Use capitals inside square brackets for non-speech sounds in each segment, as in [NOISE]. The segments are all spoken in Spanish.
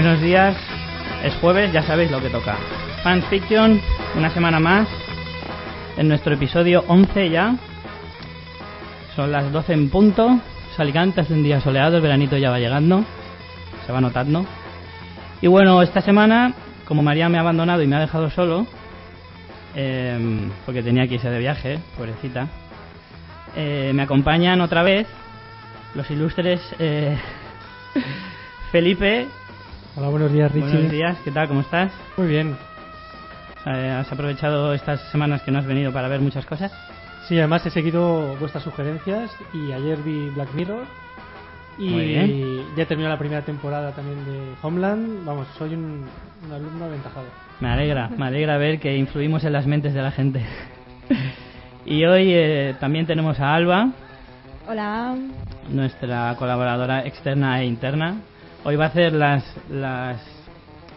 Buenos días, es jueves, ya sabéis lo que toca. Fan Fiction, una semana más, en nuestro episodio 11 ya. Son las 12 en punto, Salicante, hace un día soleado, el veranito ya va llegando, se va notando. Y bueno, esta semana, como María me ha abandonado y me ha dejado solo, eh, porque tenía que irse de viaje, pobrecita, eh, me acompañan otra vez los ilustres eh, [LAUGHS] Felipe. Hola, buenos días, Richie. Buenos días, ¿qué tal? ¿Cómo estás? Muy bien. Eh, ¿Has aprovechado estas semanas que no has venido para ver muchas cosas? Sí, además he seguido vuestras sugerencias y ayer vi Black Mirror y ya he terminado la primera temporada también de Homeland. Vamos, soy un, un alumno aventajado. Me alegra, me alegra ver que influimos en las mentes de la gente. [LAUGHS] y hoy eh, también tenemos a Alba, Hola. nuestra colaboradora externa e interna. Hoy va a hacer las, las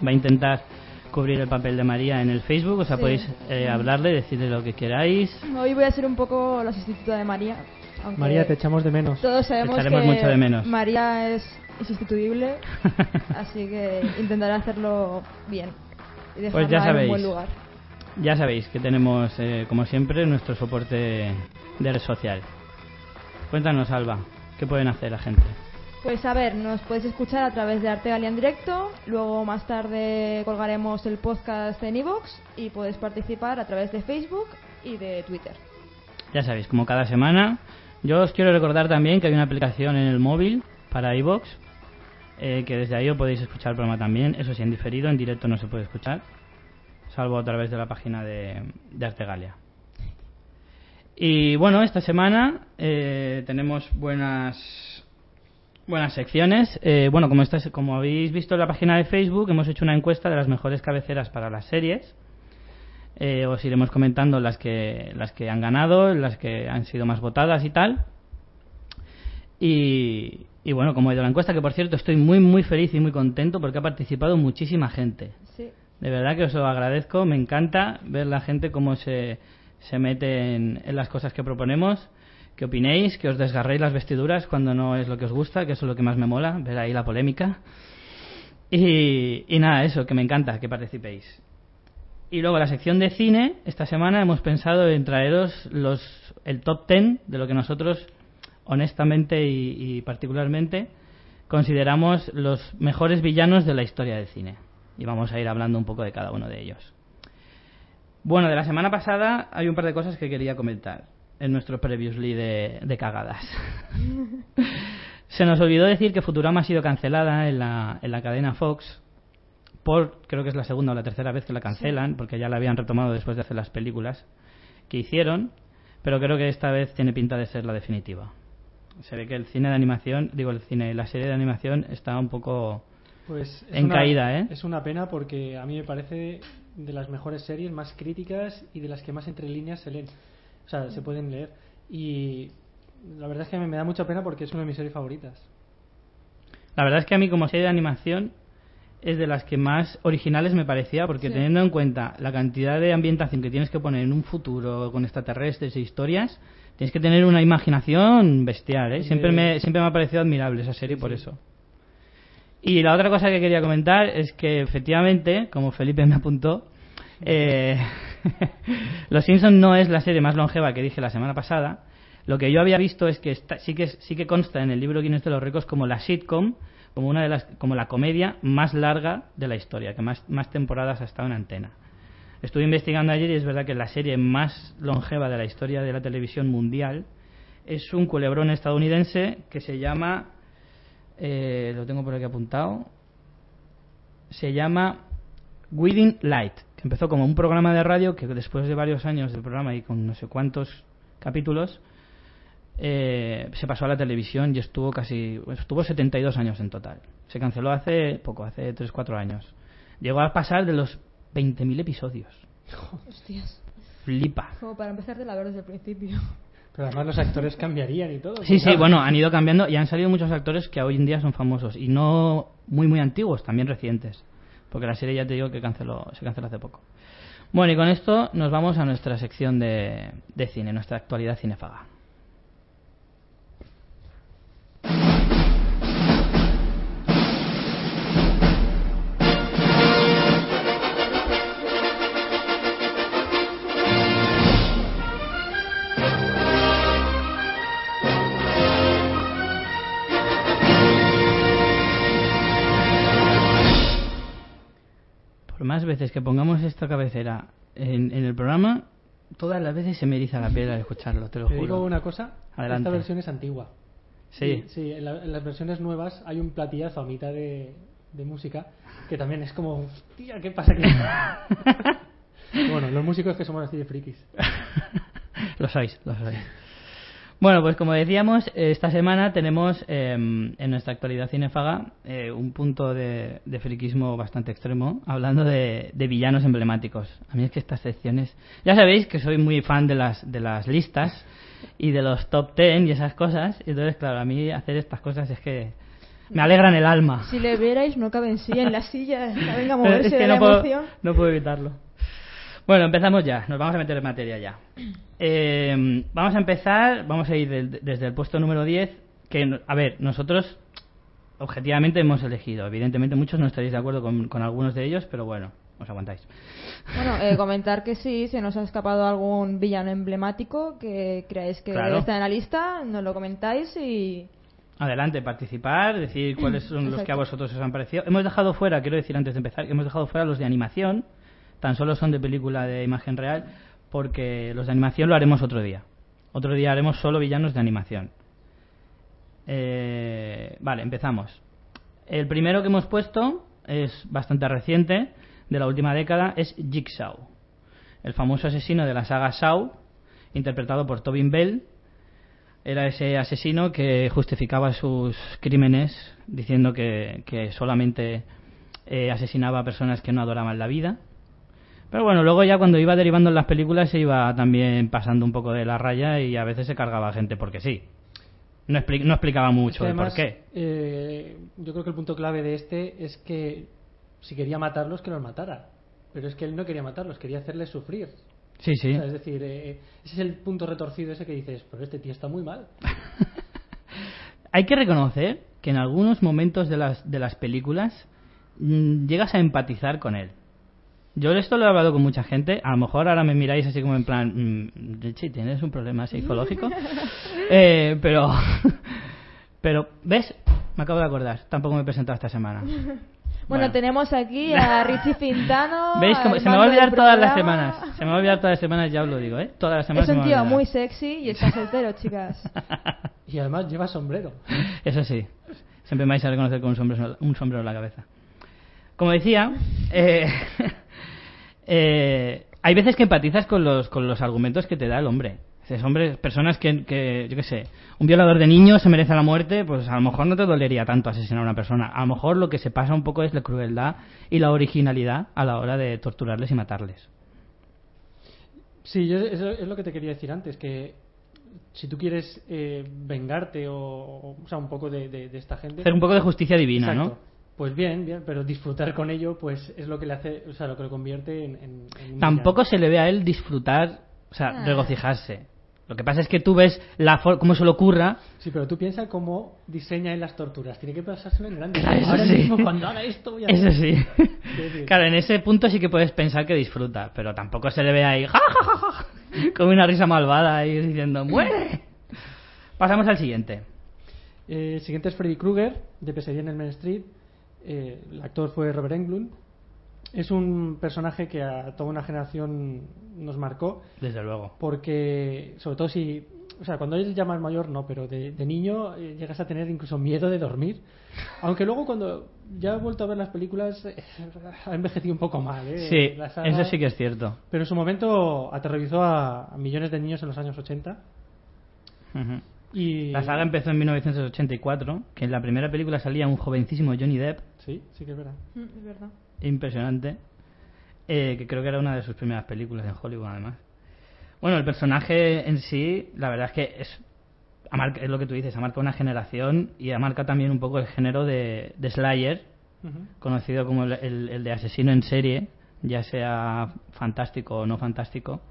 va a intentar cubrir el papel de María en el Facebook, o sea, Sí. podéis eh, hablarle, decirle lo que queráis. Hoy voy a ser un poco la sustituta de María. aunque María, te echamos de menos. Todos sabemos Te que mucho de menos. María es insustituible, [LAUGHS] así que intentaré hacerlo bien. Y Pues ya dejarla en un sabéis. buen lugar. Ya sabéis que tenemos, eh, como siempre, nuestro soporte de red social. Cuéntanos, Alba, ¿qué pueden hacer la gente? Pues a ver, nos podéis escuchar a través de Artegalia en directo, luego más tarde colgaremos el podcast en iVoox y podéis participar a través de Facebook y de Twitter. Ya sabéis, como cada semana, yo os quiero recordar también que hay una aplicación en el móvil para iVoox, eh, que desde ahí os podéis escuchar el programa también. Eso sí, en diferido, en directo no se puede escuchar, salvo a través de la página de, de Artegalia. Y bueno, esta semana eh, tenemos buenas buenas secciones. Eh, bueno, como, estas, como habéis visto en la página de Facebook, hemos hecho una encuesta de las mejores cabeceras para las series. Eh, os iremos comentando las que las que han ganado, las que han sido más votadas y tal. Y, y bueno, como ha ido la encuesta, que por cierto estoy muy muy feliz y muy contento porque ha participado muchísima gente. Sí. De verdad que os lo agradezco, me encanta ver la gente cómo se, se mete en, en las cosas que proponemos. Que opinéis, que os desgarréis las vestiduras cuando no es lo que os gusta, que eso es lo que más me mola, ver ahí la polémica. Y, nada, eso, que me encanta que participéis. Y luego la sección de cine, esta semana hemos pensado en traeros los, el top 10 de lo que nosotros, honestamente y, y particularmente, consideramos los mejores villanos de la historia del cine. Y vamos a ir hablando un poco de cada uno de ellos. Bueno, de la semana pasada hay un par de cosas que quería comentar en nuestro previously de, de cagadas. [LAUGHS] Se nos olvidó decir que Futurama ha sido cancelada en la, en la cadena Fox por, creo que es la segunda o la tercera vez que la cancelan, porque ya la habían retomado después de hacer las películas que hicieron, pero creo que esta vez tiene pinta de ser la definitiva. Se ve que el cine de animación, digo el cine, la serie de animación está un poco Pues es en una- caída, ¿eh? Es una pena porque a mí me parece de las mejores series, más críticas y de las que más entre líneas se leen. O sea, se pueden leer. Y la verdad es que me, da mucha pena porque es una de mis series favoritas. La verdad es que a mí como serie de animación es de las que más originales me parecía, porque Sí. teniendo en cuenta la cantidad de ambientación que tienes que poner en un futuro con extraterrestres e historias, tienes que tener una imaginación bestial, ¿eh? Siempre me, siempre me ha parecido admirable esa serie Sí, por sí. eso. Y la otra cosa que quería comentar es que efectivamente, como Felipe me apuntó, eh, [LAUGHS] [LAUGHS] Los Simpson no es la serie más longeva que dije la semana pasada. Lo que yo había visto es que está- sí que sí que consta en el libro Guinness de los récords como la sitcom, como una de las como la comedia más larga de la historia, que más más temporadas ha estado en antena. Estuve investigando ayer y es verdad que la serie más longeva de la historia de la televisión mundial es un culebrón estadounidense que se llama eh, lo tengo por aquí apuntado se llama Within Light, que empezó como un programa de radio que después de varios años del programa y con no sé cuántos capítulos eh, se pasó a la televisión y estuvo casi estuvo 72 años en total. Se canceló hace poco, hace 3-4 años. Llegó a pasar de los 20.000 episodios. Hostias. Flipa. Como para empezar de la desde el principio. Pero además los actores cambiarían y todo. Sí, sí, Claro. bueno, han ido cambiando y han salido muchos actores que hoy en día son famosos y no muy, muy antiguos, también recientes. Porque la serie ya te digo que canceló, se canceló hace poco. Bueno, y con esto nos vamos a nuestra sección de, de cine, nuestra actualidad cinéfaga. Más veces que pongamos esta cabecera en, en el programa, todas las veces se me eriza la piel al escucharlo, te lo Te juro. digo una cosa, Adelante. esta versión es antigua. Sí. Sí, en, la- en las versiones nuevas hay un platillazo a mitad de, de música que también es como, hostia, ¿qué pasa aquí? [LAUGHS] bueno, los músicos que somos así de frikis. [LAUGHS] lo sois, lo sois. Bueno, pues como decíamos, esta semana tenemos eh, en nuestra actualidad cinefaga eh, un punto de, de friquismo bastante extremo, hablando de, de villanos emblemáticos. A mí es que estas secciones... Ya sabéis que soy muy fan de las, de las listas y de los top ten y esas cosas, y entonces, claro, a mí hacer estas cosas es que me alegran el alma. Si le vierais, no cabe en sí en la silla. Venga a [LAUGHS] moverse es que de no la puedo, emoción. no puedo evitarlo. Bueno, empezamos ya. Nos vamos a meter en materia ya. [CLEARS THROAT] Eh, vamos a empezar, vamos a ir del- desde el puesto número 10, que, a ver, nosotros objetivamente hemos elegido. Evidentemente muchos no estaréis de acuerdo con, con algunos de ellos, pero bueno, os aguantáis. Bueno, eh, [LAUGHS] comentar que sí, se nos ha escapado algún villano emblemático que creáis que Claro. estar en la lista, nos lo comentáis y... Adelante, participar, decir cuáles son los que a vosotros os han parecido. Hemos dejado fuera, quiero decir antes de empezar, que hemos dejado fuera los de animación, tan solo son de película de imagen real, porque los de animación lo haremos otro día. Otro día haremos solo villanos de animación. Eh, vale, empezamos. El primero que hemos puesto es bastante reciente, de la última década, es Jigsaw, el famoso asesino de la saga Saw, interpretado por Tobin Bell, era ese asesino que justificaba sus crímenes diciendo que, solamente eh, asesinaba a personas que no adoraban la vida. Pero bueno, luego ya cuando iba derivando en las películas se iba también pasando un poco de la raya y a veces se cargaba gente porque sí. No, expli- no explicaba mucho el por qué. eh, yo creo que el punto clave de este es que si quería matarlos, que los matara. Pero es que él no quería matarlos, quería hacerles sufrir. Sí, sí. O sea, es decir, eh, ese es el punto retorcido ese que dices, pero este tío está muy mal. [LAUGHS] Hay que reconocer que en algunos momentos de las, de las películas mm, llegas a empatizar con él. Yo esto lo he hablado con mucha gente. A lo mejor ahora me miráis así como en plan, mm, Richie, ¿tienes un problema psicológico? [LAUGHS] Eh, pero, [LAUGHS] pero, ¿ves? Me acabo de acordar. Tampoco me he presentado esta semana. [LAUGHS] Bueno, Bueno. tenemos aquí a Richie Pintano. ¿Veis? Se me va a olvidar todas las semanas. Se me va a olvidar todas las semanas, ya os lo digo, ¿eh? Todas las semanas. Es se un me va a tío muy sexy y está soltero, chicas. Y además lleva sombrero. Eso sí, siempre me vais a reconocer con un sombrero, un sombrero en la cabeza. Como decía, eh, eh, hay veces que empatizas con los, con los argumentos que te da el hombre. Dices, hombre, personas que, que, yo qué sé, un violador de niños se merece la muerte, pues a lo mejor no te dolería tanto asesinar a una persona. A lo mejor lo que se pasa un poco es la crueldad y la originalidad a la hora de torturarles y matarles. Sí, yo, eso es lo que te quería decir antes, que si tú quieres eh, vengarte o, o, o sea, un poco de, de- de esta gente... Hacer un poco de justicia divina, Exacto. ¿no? Pues bien, bien, pero disfrutar con ello pues es lo que le hace, o sea, lo que lo convierte en... en- en un Tampoco se le ve a él disfrutar, o sea, Ah. regocijarse. Lo que pasa es que tú ves la for- cómo se le ocurra Sí, pero tú piensas cómo diseña él las torturas. Tiene que pasárselo en grande. Claro, eso Ahora sí. mismo cuando haga esto voy a... Eso sí. [LAUGHS] decir- Claro, en ese punto sí que puedes pensar que disfruta, pero tampoco se le ve ahí ¡ja, ja, ja, ja! [LAUGHS] con una risa malvada y diciendo ¡muere! Pasamos al siguiente. Eh, el siguiente es Freddy Krueger, de Pesadilla en el Main Street. Eh, el actor fue Robert Englund. Es un personaje que a toda una generación nos marcó, Desde luego. porque, sobre todo si. O sea, cuando eres ya más mayor, no, pero de, de niño eh, llegas a tener incluso miedo de dormir. Aunque luego, cuando ya he vuelto a ver las películas, eh, ha envejecido un poco mal. Sí, saga- eso sí que es cierto. Pero en su momento aterrorizó a, a millones de niños en los años 80. Ujú. Y... La saga empezó en 1984, que en la primera película salía un jovencísimo Johnny Depp, Sí, sí que es verdad. Mm, Es verdad. impresionante, eh, que creo que era una de sus primeras películas en Hollywood además. Bueno, el personaje en sí, la verdad es que es, marca- es lo que tú dices, ha marcado una generación y ha marcado también un poco el género de, de Slayer, conocido como el, el- el de asesino en serie, ya sea fantástico o no fantástico.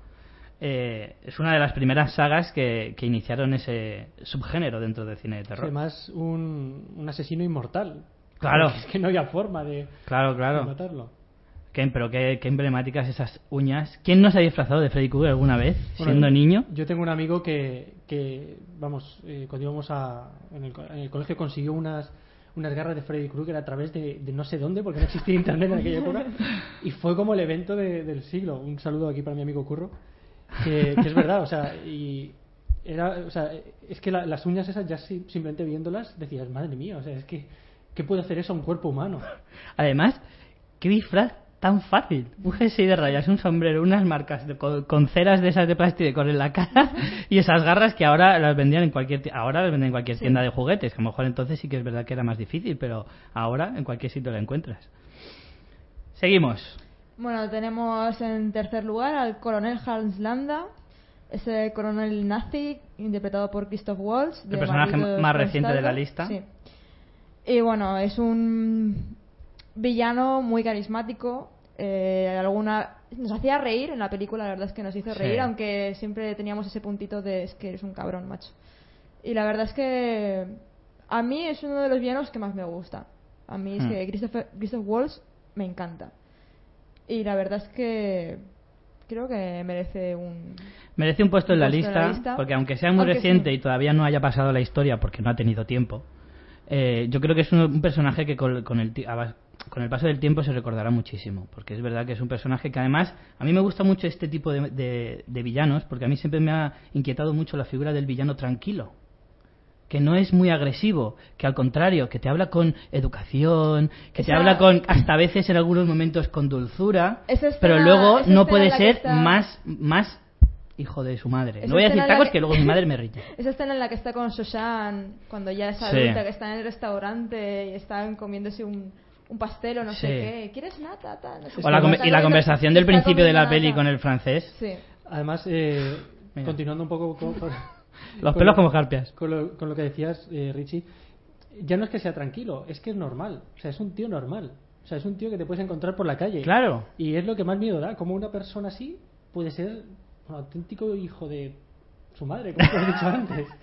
Eh, es una de las primeras sagas que, que iniciaron ese subgénero dentro del cine de terror. Además, un, un asesino inmortal. Claro. [LAUGHS] Es que no había forma de, Claro, de claro. matarlo. Qué- pero qué, qué emblemáticas esas uñas. ¿Quién no se ha disfrazado de Freddy Krueger alguna vez, Bueno, siendo niño? Yo tengo un amigo que, que vamos, eh, cuando íbamos a, en, el, co- en el colegio consiguió unas, unas garras de Freddy Krueger a través de, de no sé dónde, porque no existía internet en aquella época. [LAUGHS] y fue como el evento de- del siglo. Un saludo aquí para mi amigo Curro. Que, que es verdad, o sea, y era, o sea, es que la- las uñas esas ya si- simplemente viéndolas decías, madre mía, o sea, es que, ¿qué puede hacer eso a un cuerpo humano? [LAUGHS] Además, qué disfraz tan fácil. Un jersey de rayas, un sombrero, unas marcas de- con, con ceras de esas de plástico en la cara [LAUGHS] y esas garras que ahora las vendían en cualquier ahora las venden en cualquier tienda de juguetes. Que a lo mejor entonces sí que es verdad que era más difícil, pero ahora en cualquier sitio la encuentras. Seguimos. Bueno, tenemos en tercer lugar al coronel Hans Landa, ese coronel nazi interpretado por Christoph Waltz. El personaje más reciente de la lista. Sí. Y bueno, es un villano muy carismático. eh, alguna nos hacía reír en la película, la verdad es que nos hizo Sí. reír, aunque siempre teníamos ese puntito de es que eres un cabrón, macho. Y la verdad es que a mí es uno de los villanos que más me gusta. A mí es Hmm. que Christopher, Christoph Waltz me encanta. Y la verdad es que creo que merece un... Merece un puesto en la, en lista, la lista. porque aunque sea muy Aunque reciente sí. y todavía no haya pasado la historia porque no ha tenido tiempo, eh, yo creo que es un, un personaje que con, con el, con el paso del tiempo se recordará muchísimo, porque es verdad que es un personaje que además, a mí me gusta mucho este tipo de, de- de villanos, porque a mí siempre me ha inquietado mucho la figura del villano tranquilo que no es muy agresivo, que al contrario, que te habla con educación, que te habla con, hasta a veces en algunos momentos con dulzura, escena- pero luego no puede ser está- más, más hijo de su madre. Esa No voy a decir tacos que- que luego mi madre me [LAUGHS] rilla. Esa escena en la que está con Shoshan, cuando ya es Sí. adulta, que está en el restaurante y están comiéndose un, un pastel o no sé qué. ¿Quieres nata? Ta? No sé O la Está y la conversación del principio de la peli con el francés, Sí. Además, eh, continuando un poco con- [LAUGHS] los pelos lo- como carpias. Con lo, con lo que decías, eh, Richie, ya no es que sea tranquilo, es que es normal. O sea, es un tío normal. O sea, es un tío que te puedes encontrar por la calle. Claro. Y es lo que más miedo da, como una persona así puede ser un auténtico hijo de su madre, como te he dicho antes. [LAUGHS]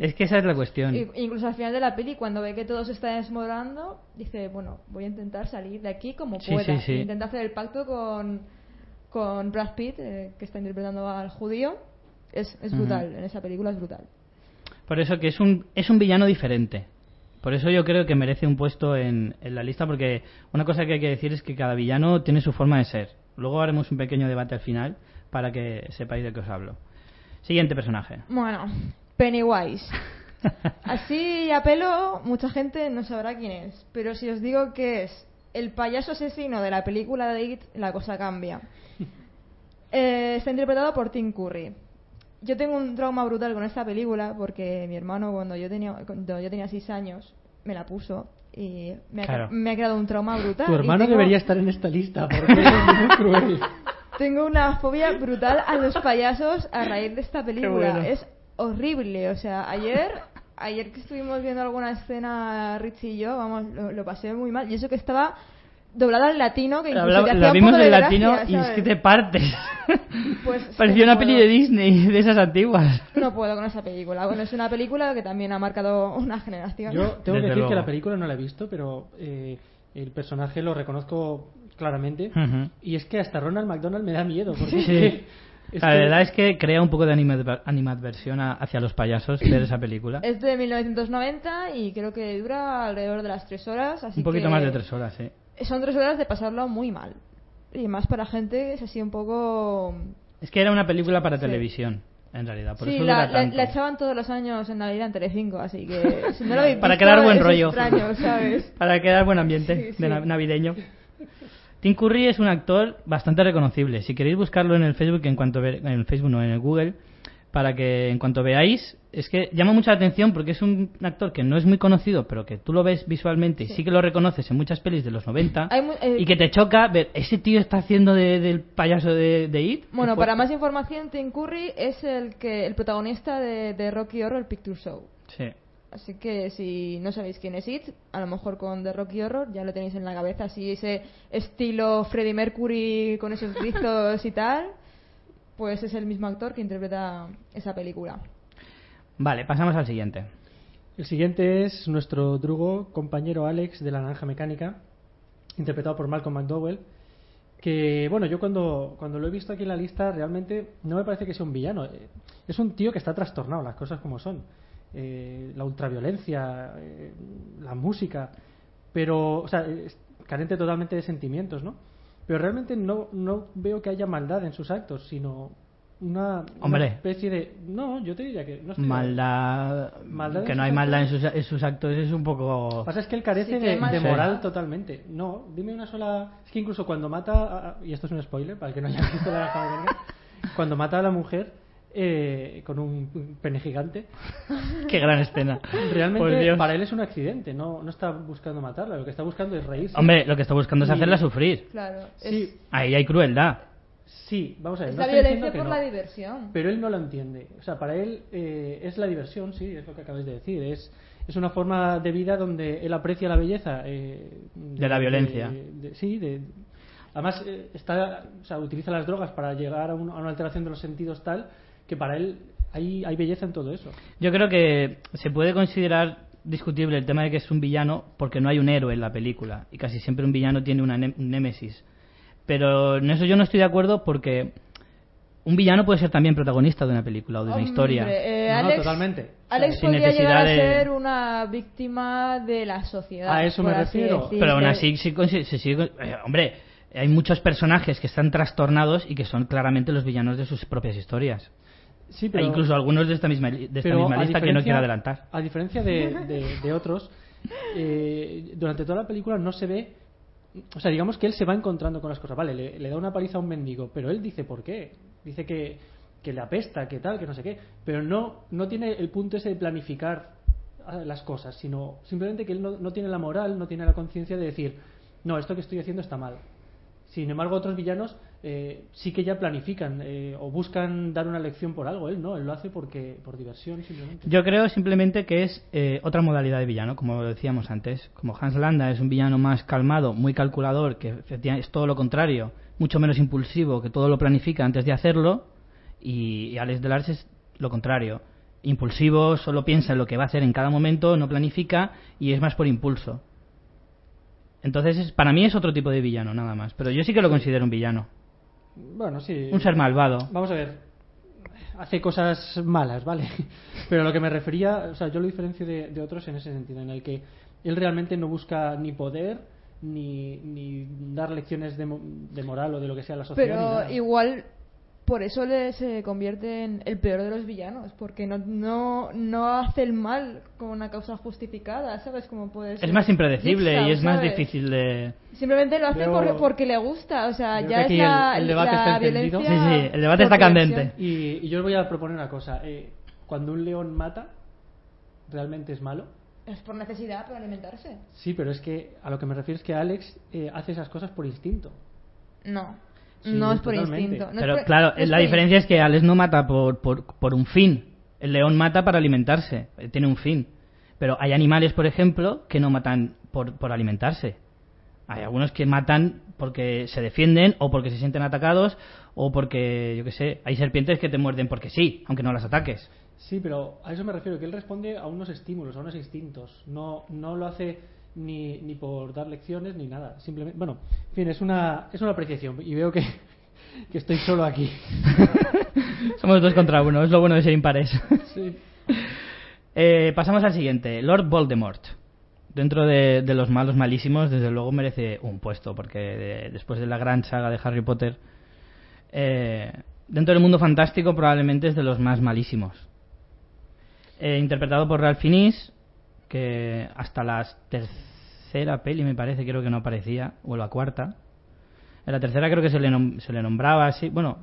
Es que esa es la cuestión. Incluso al final de la peli, cuando ve que todo se está desmoronando, dice, bueno, voy a intentar salir de aquí como Sí, pueda. sí, sí. Intenta hacer el pacto con, con Brad Pitt, eh, que está interpretando al judío. Es, brutal, en esa película es brutal. Por eso que es un, es un villano diferente. Por eso yo creo que merece un puesto en, en la lista, porque una cosa que hay que decir es que cada villano tiene su forma de ser. Luego haremos un pequeño debate al final para que sepáis de qué os hablo. Siguiente personaje. Bueno, Pennywise. [LAUGHS] Así a pelo, mucha gente no sabrá quién es. Pero si os digo que es el payaso asesino de la película de It, la cosa cambia. [LAUGHS] Eh, está interpretado por Tim Curry. Yo tengo un trauma brutal con esta película porque mi hermano, cuando yo tenía, cuando yo tenía 6 años, me la puso y me ha, Claro. me ha creado un trauma brutal. Tu hermano tengo- debería estar en esta lista porque es muy cruel. [LAUGHS] tengo una fobia brutal a los payasos a raíz de esta película. bueno. Es horrible. O sea, ayer, ayer que estuvimos viendo alguna escena, Richie y yo, vamos, lo, lo pasé muy mal. Y eso que estaba doblada al latino, que incluso Habla- te la vimos en latino gracia, y es que te partes. Pues, [LAUGHS] Parecía no una peli de Disney, [LAUGHS] de esas antiguas. No puedo con esa película. Bueno, es una película que también ha marcado una generación. Yo tengo Desde que decir luego. que la película no la he visto, pero eh, el personaje lo reconozco claramente. Ujú. Y es que hasta Ronald McDonald me da miedo. Porque Sí. es la que- verdad es que crea un poco de anima- animadversión a- hacia los payasos ver esa película. Es de 1990 y creo que dura alrededor de las tres horas. Así Un poquito que más de tres horas, sí. Son tres horas de pasarlo muy mal. Y más para gente que es así un poco... Es que era una película para Sí. televisión, en realidad. Por sí, eso la, la- la echaban todos los años en Navidad en Telecinco, así que si no lo habéis [LAUGHS] Para visto, crear buen rollo. extraño, ¿sabes? [LAUGHS] Para crear buen ambiente Sí, de sí. na- navideño. Tim Curry es un actor bastante reconocible. Si queréis buscarlo en el Facebook, en cuanto ve- en el Facebook no, en el Google, para que en cuanto veáis, es que llama mucha atención porque es un actor que no es muy conocido, pero que tú lo ves visualmente y Sí. sí que lo reconoces en muchas pelis de los 90 Hay mu- eh, y que te choca ver, ese tío está haciendo de- del payaso de, de It. Bueno, fuerte. para más información, Tim Curry es el que el protagonista de, de Rocky Horror Picture Show. Sí. Así que si no sabéis quién es It, a lo mejor con The Rocky Horror ya lo tenéis en la cabeza, así ese estilo Freddie Mercury con esos rizos y tal, pues es el mismo actor que interpreta esa película. Vale, pasamos al siguiente. El siguiente es nuestro drugo compañero Alex de la Naranja Mecánica, interpretado por Malcolm McDowell. Que, bueno, yo cuando, cuando lo he visto aquí en la lista, realmente no me parece que sea un villano. Eh, Es un tío que está trastornado, las cosas como son. Eh, la ultraviolencia, eh, la música. Pero, o sea, es- carente totalmente de sentimientos, ¿no? Pero realmente no, no veo que haya maldad en sus actos, sino una, especie de... No, yo te diría que... No estoy- Maldad, que sus no hay maldad en sus, actos. en sus actos es un poco Lo que pasa es que él carece Sí, que de, moral Sí. totalmente. No, dime una sola... Es que incluso cuando mata... a- y esto es un spoiler, para el que no haya visto la Mecánica, Cuando mata a la mujer eh, con un pene gigante, [LAUGHS] qué gran escena realmente para él es un accidente. No, no está buscando matarla, lo que está buscando es reírse. hombre lo que está buscando es hacerla sufrir Claro. Sí, Es, ahí hay crueldad sí, vamos a ver. es no la estoy violencia diciendo que por no. la diversión. Pero él no lo entiende. O sea, para él eh, es la diversión, sí, es lo que acabáis de decir. Es, es una forma de vida donde él aprecia la belleza. eh, De la violencia. de- de- sí, de, además eh, está, o sea, utiliza las drogas para llegar a, un- a una alteración de los sentidos tal que para él hay, hay belleza en todo eso. Yo creo que se puede considerar discutible el tema de que es un villano porque no hay un héroe en la película y casi siempre un villano tiene una ne- un némesis. Pero en eso yo no estoy de acuerdo porque un villano puede ser también protagonista de una película o de una Hombre, historia. eh, No, Alex, totalmente. Alex Sin podría necesidad llegar a de- ser una víctima de la sociedad. A eso me refiero. Pero aún así sí eh, hombre, hay muchos personajes que están trastornados y que son claramente los villanos de sus propias historias. Sí, E pero, incluso algunos de esta misma, de esta misma a lista que no diferencia- quiero adelantar. A diferencia de, de- [LAUGHS] de otros, eh, durante toda la película no se ve. O sea, digamos que él se va encontrando con las cosas. Vale, le, le da una paliza a un mendigo, pero él dice por qué. Dice que, que le apesta, que tal, que no sé qué. Pero no, no tiene el punto ese de planificar ah, las cosas, sino simplemente que él no, no tiene la moral, no tiene la conciencia de decir, no, esto que estoy haciendo está mal. Sin embargo, otros villanos eh, sí que ya planifican eh, o buscan dar una lección por algo. Él no, él lo hace porque por diversión simplemente. Yo creo simplemente que es eh, otra modalidad de villano, como decíamos antes. Como Hans Landa es un villano más calmado, muy calculador, que es todo lo contrario, mucho menos impulsivo, que todo lo planifica antes de hacerlo. Y, y Alex Delars es lo contrario. Impulsivo, solo piensa en lo que va a hacer en cada momento, no planifica y es más por impulso. Entonces, es- para mí es otro tipo de villano, nada más. Pero yo sí que lo considero un villano. Bueno, sí. Un ser malvado. Vamos a ver. Hace cosas malas, ¿vale? [LAUGHS] Pero a lo que me refería, o sea, yo lo diferencio de, de otros en ese sentido, en el que él realmente no busca ni poder, ni, ni dar lecciones de, mo- de moral o de lo que sea a la sociedad. Pero igual por eso le, se convierte en el peor de los villanos, porque no, no, no hace el mal con una causa justificada, ¿sabes? Como puede ser Es más impredecible Jigsaw, y es más difícil de... Simplemente lo hace por- porque le gusta, o sea, ya que es aquí la, el- el debate la está encendido. violencia. Sí, sí, el debate está candente. Y, y yo os voy a proponer una cosa. eh, cuando un león mata, ¿realmente es malo? Es por necesidad, para alimentarse. Sí, pero es que a lo que me refiero es que Alex eh, hace esas cosas por instinto. No. Sí, no es por totalmente. instinto. no es Pero por- claro, no es la por diferencia es que Alex no mata por, por, por un fin. El león mata para alimentarse. eh, Tiene un fin. Pero hay animales, por ejemplo, que no matan por, por alimentarse. Hay algunos que matan porque se defienden o porque se sienten atacados o porque, yo qué sé, hay serpientes que te muerden porque sí, aunque no las ataques. Sí, pero a eso me refiero, que él responde a unos estímulos, a unos instintos. No, no lo hace ni, ni por dar lecciones ni nada. Simplemente, bueno, en fin, es una, es una apreciación y veo que, [LAUGHS] que estoy solo aquí. [LAUGHS] Somos dos contra uno, es lo bueno de ser impares. [LAUGHS] Sí. Eh, pasamos al siguiente, Lord Voldemort. Dentro de, de los malos malísimos, desde luego merece un puesto, porque de- después de la gran saga de Harry Potter, eh, dentro del mundo fantástico probablemente es de los más malísimos. Eh, interpretado por Ralph Fiennes, que hasta la tercera peli me parece, creo que no aparecía, o la cuarta. En la tercera creo que se le, nom- se le nombraba así, bueno,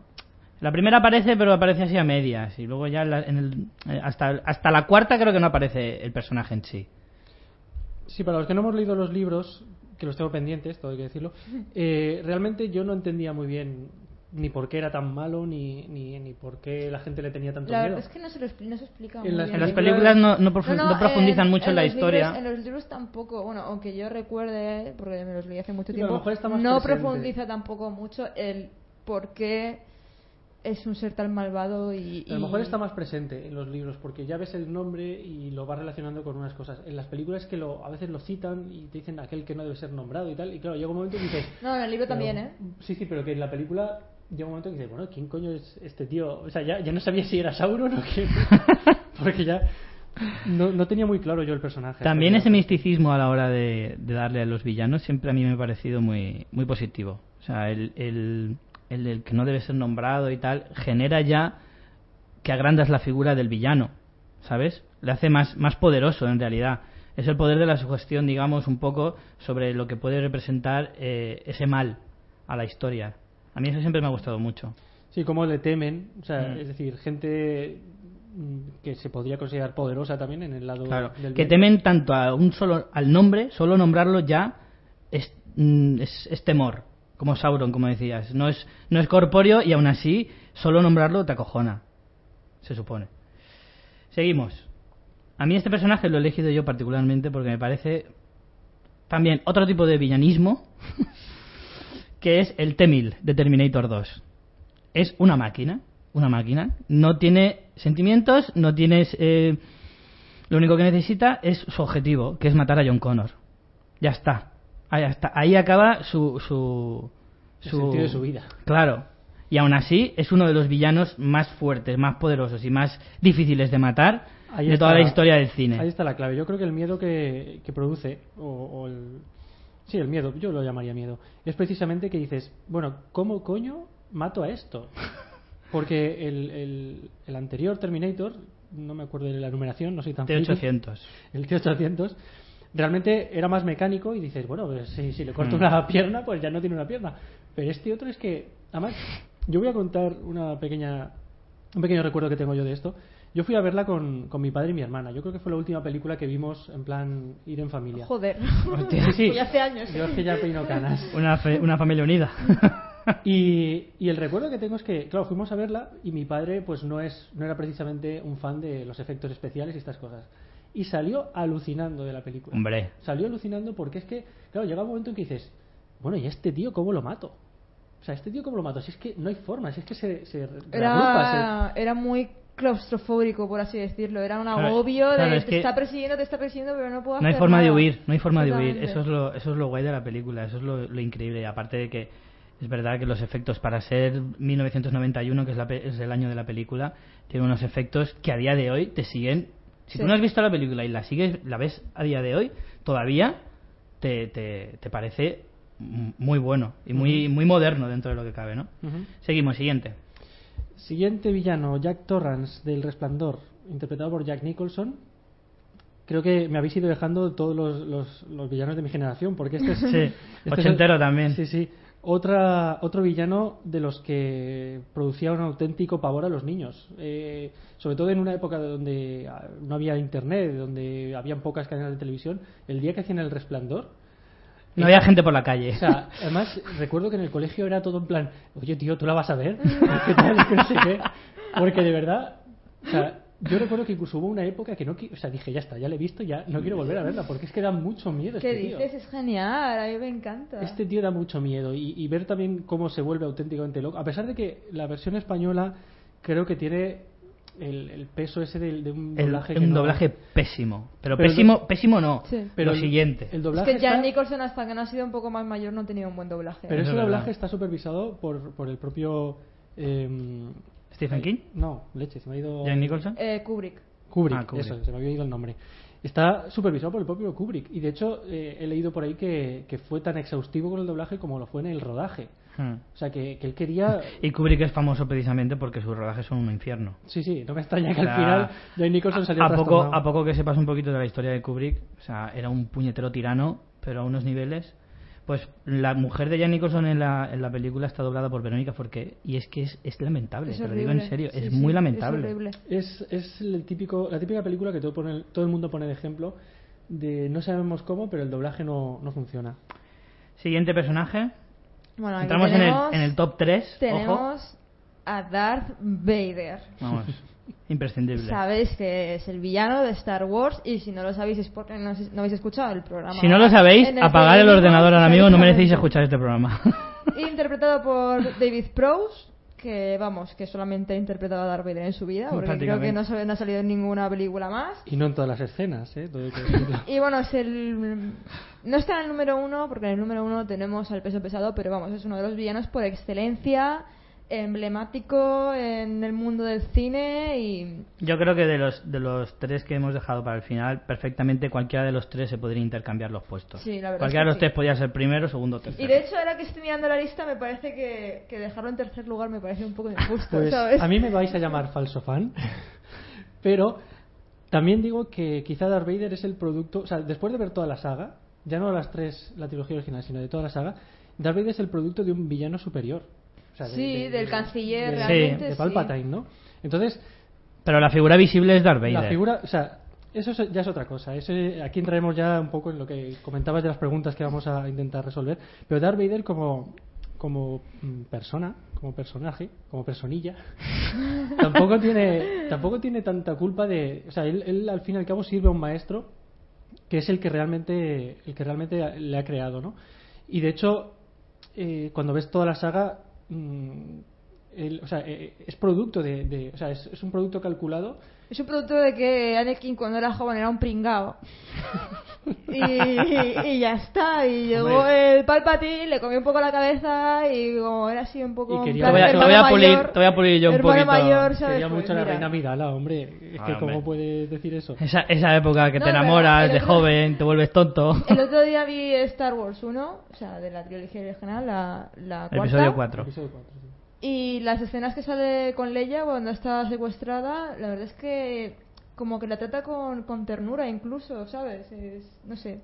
la primera aparece, pero aparece así a medias. Y luego ya en la- en el, eh, hasta, hasta la cuarta creo que no aparece el personaje en sí. Sí, para los que no hemos leído los libros, que los tengo pendientes, todo hay que decirlo, eh, realmente yo no entendía muy bien ni por qué era tan malo, ni, ni, ni por qué la gente le tenía tanto La miedo. verdad es que no se, lo no se explica En muy las bien. En las películas- no, no profu- no profundizan mucho en, la historia. libros- en los libros tampoco, bueno, aunque yo recuerde, porque me los leí hace mucho Sí, tiempo, mejor está más no presente. profundiza tampoco mucho el por qué es un ser tan malvado y... A lo mejor está más presente en los libros porque ya ves el nombre y lo vas relacionando con unas cosas. En las películas que lo, a veces lo citan y te dicen aquel que no debe ser nombrado y tal. Y claro, llega un momento y dices. No, en el libro pero- también, ¿eh? Sí, sí, pero que en la película llega un momento que dices, bueno, ¿quién coño es este tío? O sea, ya, ya no sabía si era Sauron o quién. [LAUGHS] porque ya. No, no tenía muy claro yo el personaje. También ese misticismo a la hora de, de darle a los villanos siempre a mí me ha parecido muy, muy positivo. O sea, el, el, el que no debe ser nombrado y tal, genera ya que agrandas la figura del villano, ¿sabes? Le hace más, más poderoso en realidad. Es el poder de la sugestión, digamos, un poco sobre lo que puede representar eh, ese mal a la historia. A mí eso siempre me ha gustado mucho. Sí, como le temen, o sea, Mm. es decir, gente mm, que se podría considerar poderosa también en el lado Claro, del que bien. temen tanto a un solo al nombre, solo nombrarlo ya es, mm, es, es temor, como Sauron, como decías. No es no es corpóreo y aún así solo nombrarlo te acojona, se supone. Seguimos. A mí este personaje lo he elegido yo particularmente porque me parece también otro tipo de villanismo [LAUGHS] que es el T-1000 de Terminator 2. Es una máquina, una máquina, no tiene sentimientos, no tiene eh, lo único que necesita es su objetivo, que es matar a John Connor. Ya está. Ahí, está. Ahí acaba su, su, El sentido de su vida. Claro. Y aún así es uno de los villanos más fuertes, más poderosos y más difíciles de matar Ahí de toda la historia del cine. Ahí está la clave. Yo creo que el miedo que, que produce, o, o el. Sí, el miedo, yo lo llamaría miedo. Es precisamente que dices, bueno, ¿cómo coño mato a esto? [LAUGHS] Porque el, el, el anterior Terminator, no me acuerdo de la numeración, no soy tan friki, T-800. el T-800, realmente era más mecánico y dices, bueno, pues si, si le corto Mm. una pierna, pues ya no tiene una pierna. Pero este otro es que, además, yo voy a contar una pequeña, un pequeño recuerdo que tengo yo de esto. Yo fui a verla con, con mi padre y mi hermana. Yo creo que fue la última película que vimos en plan ir en familia. Joder. Sí, hace años. Yo es que ya peino canas. Una, fe- una familia unida. [LAUGHS] Y, y el recuerdo que tengo es que, claro, fuimos a verla y mi padre pues no es no era precisamente un fan de los efectos especiales y estas cosas. Y salió alucinando de la película. Hombre. Salió alucinando porque es que, claro, llega un momento en que dices, bueno, ¿y a este tío cómo lo mato? O sea, ¿este tío cómo lo mato? Si es que no hay forma, si es que se, se reagrupa, Era, era muy claustrofóbico, por así decirlo. Era un Claro, agobio de es te está persiguiendo, te está persiguiendo, pero no puedo No hay hacer forma de nada". huir, no hay forma de huir. Eso es lo, eso es lo guay de la película, eso es lo, lo increíble. Y aparte de que es verdad que los efectos, para ser 1991, que es, la es el año de la película, tiene unos efectos que a día de hoy te siguen. Si Sí. tú no has visto la película y la sigues, la ves a día de hoy, todavía te, te, te parece muy bueno y muy, muy moderno dentro de lo que cabe, ¿no? Seguimos, siguiente. Siguiente villano, Jack Torrance del Resplandor, interpretado por Jack Nicholson. Creo que me habéis ido dejando todos los, los, los villanos de mi generación, porque este es. Sí, este es ochentero también. Sí, sí. Otra, otro villano de los que producía un auténtico pavor a los niños. Eh, sobre todo en una época donde ah, no había internet, donde habían pocas cadenas de televisión. El día que hacían el resplandor. No había gente por la calle. O sea, además recuerdo que en el colegio era todo en plan, oye tío, ¿tú la vas a ver? ¿Qué tal? Que [LAUGHS] no sé qué. Porque de verdad, o sea, yo recuerdo que incluso hubo una época que no, o sea, dije, ya está, ya la he visto, ya no quiero volver a verla, porque es que da mucho miedo ¿Qué este tío. dices? Es genial, a mí me encanta. Este tío da mucho miedo y, y ver también cómo se vuelve auténticamente loco. A pesar de que la versión española creo que tiene el, el peso ese de, de un El- doblaje. que un no- doblaje pésimo. Pero, Pero pésimo, pésimo no. Sí. pero lo el- siguiente. El es que está- Nicholson, hasta que no ha sido un poco más mayor, no ha tenido un buen doblaje. Pero ese es doblaje está supervisado por, por el propio. em, ¿Stephen King? No, leche, se me ha ido. ¿Jack Nicholson? Eh, Kubrick. Kubrick, Ah, Kubrick. eso, se me había ido el nombre. Está supervisado por el propio Kubrick. Y de hecho, eh, he leído por ahí que, que fue tan exhaustivo con el doblaje como lo fue en el rodaje. Hmm. O sea, que, que él quería. Y Kubrick es famoso precisamente porque sus rodajes son un infierno. Sí, sí, no me extraña que O sea, al final Jack Nicholson salió a poco, trastornado. a poco que sepas un poquito de la historia de Kubrick, o sea, era un puñetero tirano, pero a unos niveles. Pues la mujer de Jack Nicholson en la, en la película está doblada por Verónica Forqué y es que es, es lamentable, Es te lo horrible. digo en serio, Sí, es sí, muy lamentable. Es horrible. Es, es el típico, la típica película que todo, pone, todo el mundo pone de ejemplo de no sabemos cómo, pero el doblaje no, no funciona. Siguiente personaje. Bueno, Entramos en el, tenemos, en el top 3. Ojo. tenemos a Darth Vader. Vamos, [LAUGHS] imprescindible. Sabéis que es el villano de Star Wars y si no lo sabéis es porque no, no habéis escuchado el programa. Si no lo sabéis, apagad el ordenador ahora mismo, no merecéis escuchar este programa. [LAUGHS] Interpretado por David Prowse, que vamos, que solamente ha interpretado a Darth Vader en su vida, porque creo que no, no ha salido en ninguna película más. Y no en todas las escenas, ¿eh? Todo. [LAUGHS] Y bueno, es el. No está en el número uno, porque en el número uno tenemos al peso pesado, pero vamos, es uno de los villanos por excelencia emblemático en el mundo del cine y Yo creo que de los, de los tres que hemos dejado para el final, perfectamente cualquiera de los tres se podría intercambiar los puestos. Sí, la verdad cualquiera es de que los sí. tres podría ser primero, segundo, y tercero. de hecho ahora que estoy mirando la lista me parece que, que dejarlo en tercer lugar me parece un poco injusto Pues ¿sabes? a mí me vais a llamar falso fan, [LAUGHS] pero también digo que quizá Darth Vader es el producto, o sea, después de ver toda la saga, ya no las tres, la trilogía original, sino de toda la saga, Darth Vader es el producto de un villano superior. O sea, de- Sí, de- del de- canciller, de- realmente, de sí. Palpatine, ¿no? Entonces, Pero la figura visible es Darth Vader. la figura, o sea, eso es- ya es otra cosa. Eso, aquí entraremos ya un poco en lo que comentabas de las preguntas que vamos a intentar resolver. Pero Darth Vader como, como mm, persona, como personaje, como personilla, [LAUGHS] tampoco tiene tampoco tiene tanta culpa de, o sea, él, él al fin y al cabo sirve a un maestro que es el que realmente el que realmente le ha creado, ¿no? Y de hecho, eh, cuando ves toda la saga, mm, él- o sea, eh, es producto de, de- o sea, es, es un producto calculado Es un producto de que Anakin cuando era joven era un pringao. [LAUGHS] y, y ya está. Y llegó Hombre. el Palpatine, le comió un poco la cabeza y como era así un poco... Y plan Te voy a- te hermano voy a pulir- mayor- te voy a pulir yo un poquito. mayor, ¿sabes? Quería Pues mucho la mira. reina Midala, hombre. Es Ah, que, ¿cómo hombre. puedes decir eso? Esa, esa época que No, te enamoras el de otro- joven, te vuelves tonto. El otro día vi Star Wars 1, o sea, de la trilogía original, la, la cuarta. episodio 4. Episodio cuatro, sí. Y las escenas que sale con Leia cuando está secuestrada, la verdad es que como que la trata con, con ternura incluso, ¿sabes? Es, no sé.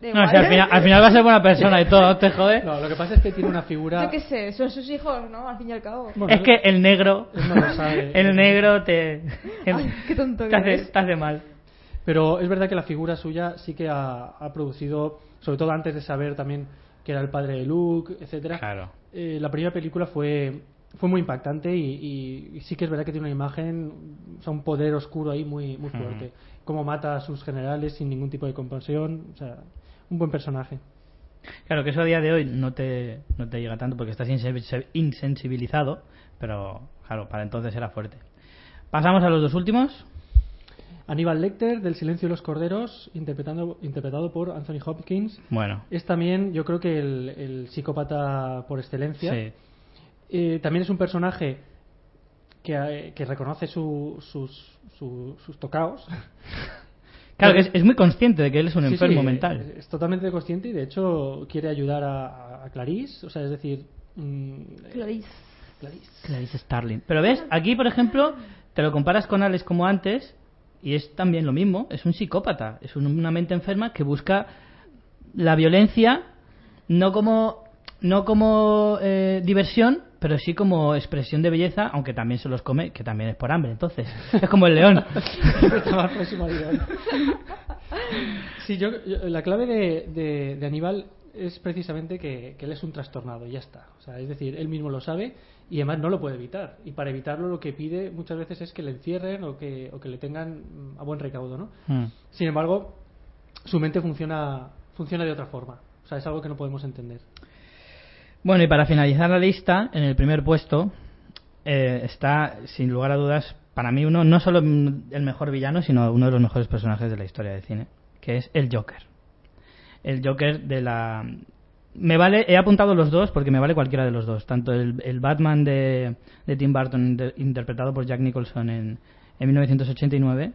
No, al, final, al final va a ser buena persona y todo, ¿no te jode? No, lo que pasa es que tiene una figura. Yo qué sé, son sus hijos, ¿no? Al fin y al cabo. Bueno, es que el negro, no lo sabe. [LAUGHS] el negro te, Ay, qué tonto te, que hace, eres. te hace mal. Pero es verdad que la figura suya sí que ha, ha producido, sobre todo antes de saber también que era el padre de Luke, etcétera. Claro. Eh, la primera película fue fue muy impactante y, y- y sí que es verdad que tiene una imagen, o sea, un poder oscuro ahí muy muy fuerte. Cómo mata a sus generales sin ningún tipo de compasión, o sea, un buen personaje. Claro, que eso a día de hoy no te, no te llega tanto porque estás insen- insensibilizado, pero claro, para entonces era fuerte. Pasamos a los dos últimos. Aníbal Lecter, del Silencio de los Corderos, interpretando, interpretado por Anthony Hopkins. Bueno, Es también, yo creo que el, el psicópata por excelencia. sí. Eh, también es un personaje que, eh, que reconoce su- sus, su- sus tocaos. [LAUGHS] Claro, que es, es muy consciente de que él es un Sí, enfermo sí, mental. Es, es totalmente consciente y de hecho quiere ayudar a, a Clarice. O sea, es decir. mm, Clarice. Clarice. Clarice Starling. Pero ves, aquí por ejemplo, te lo comparas con Alex como antes y es también lo mismo. Es un psicópata, es un- una mente enferma que busca la violencia no como no como eh, diversión, pero sí como expresión de belleza, aunque también se los come, que también es por hambre. Entonces, [LAUGHS] es [LAUGHS] como el león. Sí, yo, la clave de, de- Aníbal es precisamente que, que él es un trastornado ya está. O sea, es decir, él mismo lo sabe y además no lo puede evitar. Y para evitarlo lo que pide muchas veces es que le encierren o que, o que le tengan mm, a buen recaudo, ¿no? Hmm. Sin embargo, su mente funciona, funciona de otra forma. O sea, es algo que no podemos entender. Bueno, y para finalizar la lista, en el primer puesto eh, está, sin lugar a dudas, para mí uno, no solo el mejor villano, sino uno de los mejores personajes de la historia del cine, que es el Joker. El Joker de la... Me vale, he apuntado los dos porque me vale cualquiera de los dos, tanto el, el Batman de, de Tim Burton de- interpretado por Jack Nicholson en, en 1989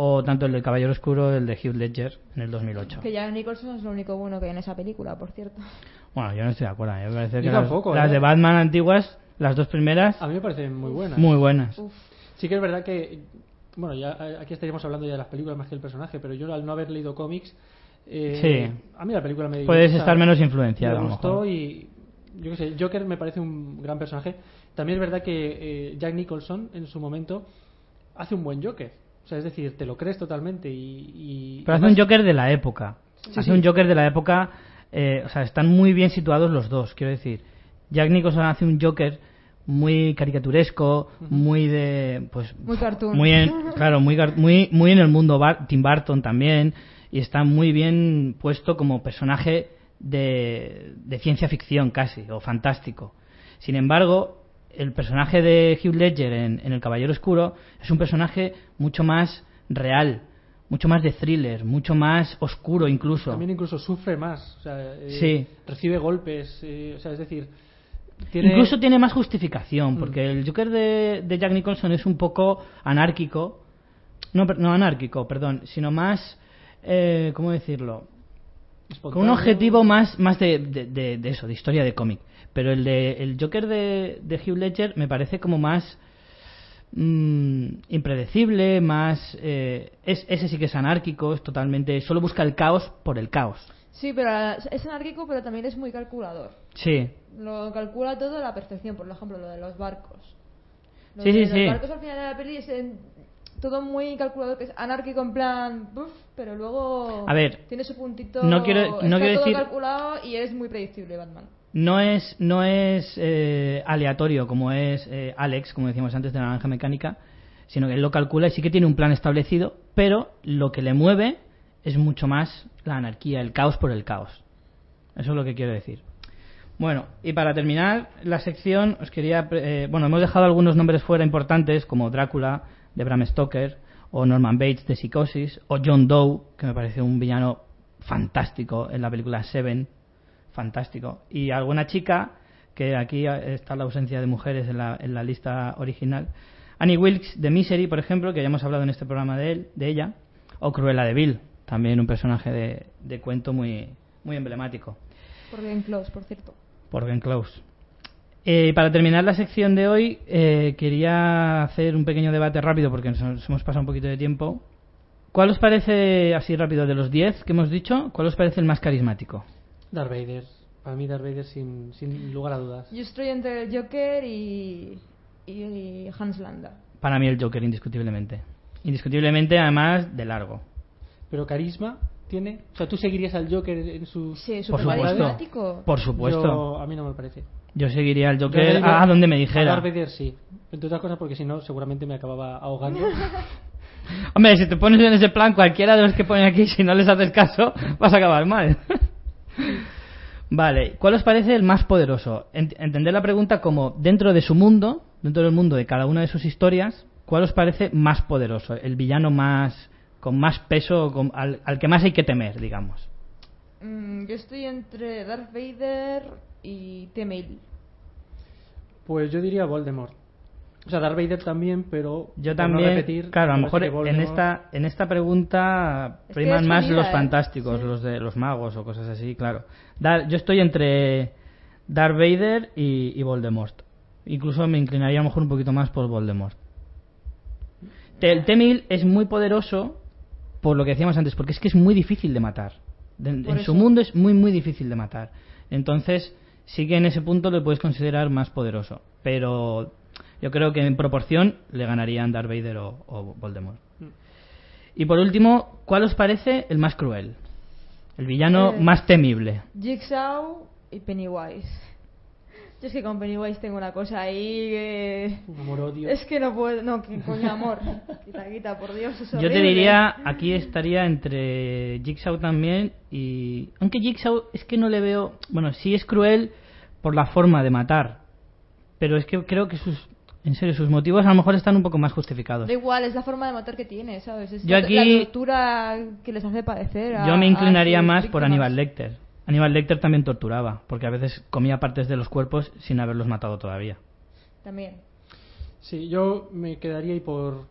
o tanto el del Caballero Oscuro, el de Hugh Ledger en el 2008. Que Jack Nicholson es lo único bueno que hay en esa película, por cierto. Bueno, yo no estoy de acuerdo. Me parece Yo que las- tampoco, las, ¿eh? de Batman antiguas, las dos primeras, A mí me parecen muy buenas. muy buenas. Uf. Sí que es verdad que, bueno, ya eh, aquí estaríamos hablando ya de las películas más que el personaje, pero yo al no haber leído cómics, eh, Sí. a mí la película me Puedes estar menos influenciado, a Me lo gustó mejor. y, yo qué sé, Joker me parece un gran personaje. También es verdad que eh, Jack Nicholson en su momento hace un buen Joker. O sea, es decir, te lo crees totalmente y... y- Pero hace además- un Joker de la época. Sí, hace sí. un Joker de la época. eh, o sea, están muy bien situados los dos, quiero decir. Jack Nicholson hace un Joker muy caricaturesco, muy de. Pues, Muy cartoon. Muy en, claro, muy, muy, muy en el mundo Bar- Tim Burton también. Y está muy bien puesto como personaje de, de ciencia ficción casi, o fantástico. Sin embargo, el personaje de Hugh Ledger en, en El Caballero Oscuro es un personaje mucho más real, mucho más de thriller, mucho más oscuro incluso. También incluso sufre más. O sea, eh, Sí. Recibe golpes. eh, o sea, es decir, Tiene- Incluso tiene más justificación, Mm. porque el Joker de, de Jack Nicholson es un poco anárquico. No, no anárquico, perdón, sino más. Eh, ¿Cómo decirlo? Con un objetivo más, más de, de- de- de eso, de historia de cómic. Pero el de el Joker de, de Hugh Ledger me parece como más mm, impredecible, más eh, es, ese sí que es anárquico, es totalmente solo busca el caos por el caos. Sí, pero es anárquico, pero también es muy calculador. Sí, Lo calcula todo a la perfección, por ejemplo, lo de los barcos. Lo Sí, de sí, los sí. barcos al final de la peli es en- todo muy calculador, que es anárquico en plan, buf, pero luego A ver, tiene su puntito. no quiero- no está quiero todo decir- calculado y es muy predecible Batman. no es no es eh, aleatorio como es eh, Alex, como decíamos antes de la naranja mecánica, sino que él lo calcula y sí que tiene un plan establecido, pero lo que le mueve es mucho más la anarquía, el caos por el caos. Eso es lo que quiero decir. Bueno, y para terminar la sección, os quería. eh, bueno, hemos dejado algunos nombres fuera importantes, como Drácula, de Bram Stoker, o Norman Bates, de Psicosis, o John Doe, que me parece un villano fantástico en la película Seven, fantástico. Y alguna chica, que aquí está la ausencia de mujeres en la, en la lista original. Annie Wilkes, de Misery, por ejemplo, que ya hemos hablado en este programa de, él, de ella, o Cruella de Vil, también un personaje de, de cuento muy, muy emblemático Por Glenn Close, por cierto. por Ben Close. Eh, para terminar la sección de hoy, eh, quería hacer un pequeño debate rápido porque nos, nos hemos pasado un poquito de tiempo. ¿Cuál os parece, así rápido, de los 10 que hemos dicho, cuál os parece el más carismático? Darth Vader. Para mí Darth Vader sin, sin lugar a dudas. Yo estoy entre el Joker y, y Hans Landa. Para mí el Joker, indiscutiblemente. Indiscutiblemente, además, de largo. Pero carisma tiene. O sea, tú seguirías al Joker en su. Sí, Por súper supuesto. Por supuesto. Yo- a mí no me parece. Yo seguiría al Yo Joker digo- a donde me A dijera. Darth Vader sí. Entre otras cosas porque si no, seguramente me acababa ahogando. [LAUGHS] Hombre, si te pones en ese plan, cualquiera de los que ponen aquí, si no les haces caso, vas a acabar mal. [LAUGHS] vale, ¿cuál os parece el más poderoso? Ent- entender la pregunta como dentro de su mundo, dentro del mundo de cada una de sus historias, ¿cuál os parece más poderoso? El villano más con más peso, con- al, al que más hay que temer, digamos. Mm, yo estoy entre Darth Vader y T-Mail. pues yo diría Voldemort. O sea, Darth Vader también, pero. Yo por no también, repetir, claro, a lo me mejor en esta en esta pregunta Es priman más los ¿eh? fantásticos, Sí. los de los magos o cosas así, claro. Dar- yo estoy entre Darth Vader y, y Voldemort. Incluso me inclinaría a lo mejor un poquito más por Voldemort. El T-1000 es muy poderoso por lo que decíamos antes, porque es que es muy difícil de matar. De- en su mundo es muy, muy difícil de matar. Entonces, sí que en ese punto le puedes considerar más poderoso. Pero yo creo que en proporción le ganarían Darth Vader o, o Voldemort. Y por último, ¿cuál os parece el más cruel? El villano Eh. más temible. Jigsaw y Pennywise. Yo es que con Pennywise tengo una cosa ahí que... Es que no puedo... No, que coño, amor. Quita, quita, por Dios, es Yo te diría, aquí estaría entre Jigsaw también y... Aunque Jigsaw es que no le veo... Bueno, sí es cruel por la forma de matar, pero es que creo que sus... En serio, sus motivos a lo mejor están un poco más justificados. Da igual, es la forma de matar que tiene, ¿sabes? Es Yo la- aquí- la tortura que les hace padecer a- Yo me inclinaría más por. Aníbal Lecter. Aníbal Lecter también torturaba, porque a veces comía partes de los cuerpos sin haberlos matado todavía. También. Sí, yo me quedaría y por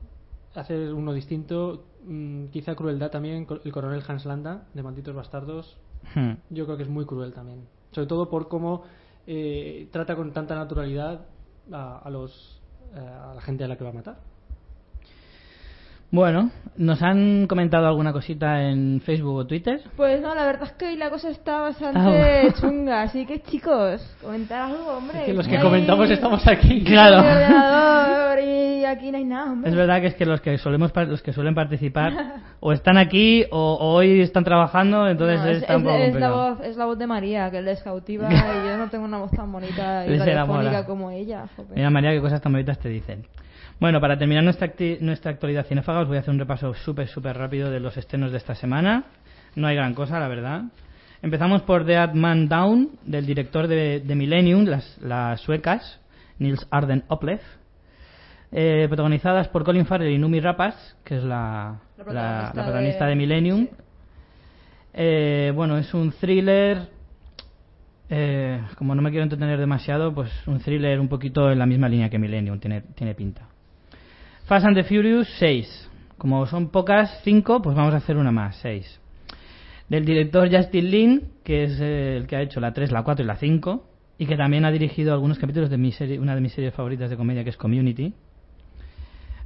hacer uno distinto, mm, quizá crueldad también, el coronel Hans Landa, de Malditos Bastardos, Hmm. yo creo que es muy cruel también. Sobre todo por cómo eh, trata con tanta naturalidad a, a los, eh, a la gente a la que va a matar. Bueno, ¿nos han comentado alguna cosita en Facebook o Twitter? Pues no, la verdad es que hoy la cosa está bastante Ah. [LAUGHS] chunga, así que chicos, comentar algo, hombre. Es que los que comentamos estamos aquí. Claro. Aquí no hay nada, hombre. Es verdad que es que los que solemos los que suelen participar o están aquí o, o hoy están trabajando, entonces No, es, es- poco es la voz, es la voz de María, que él es cautiva [LAUGHS] y yo no tengo una voz tan bonita [LAUGHS] y Les enamora. como ella. Mira María, qué cosas tan bonitas te dicen. Bueno, para terminar nuestra, nuestra actualidad cinéfaga os voy a hacer un repaso súper, súper rápido de los estrenos de esta semana. No hay gran cosa, la verdad. Empezamos por The Ad Man Down, del director de, de Millennium, las, las suecas, Nils Arden Oplev. Eh, protagonizadas por Colin Farrell y Numi Rapace, que es la, La la- protagonista la protagonista de, de- Millennium. sí. Eh, bueno, es un thriller Eh, como no me quiero entretener demasiado, pues un thriller un poquito en la misma línea que Millennium, tiene, tiene pinta. Fast and the Furious 6. Como son pocas, 5, pues vamos a hacer una más, 6. Del director Justin Lin, que es el que ha hecho la 3, la 4 y la 5, y que también ha dirigido algunos capítulos de mi serie, una de mis series favoritas de comedia, que es Community.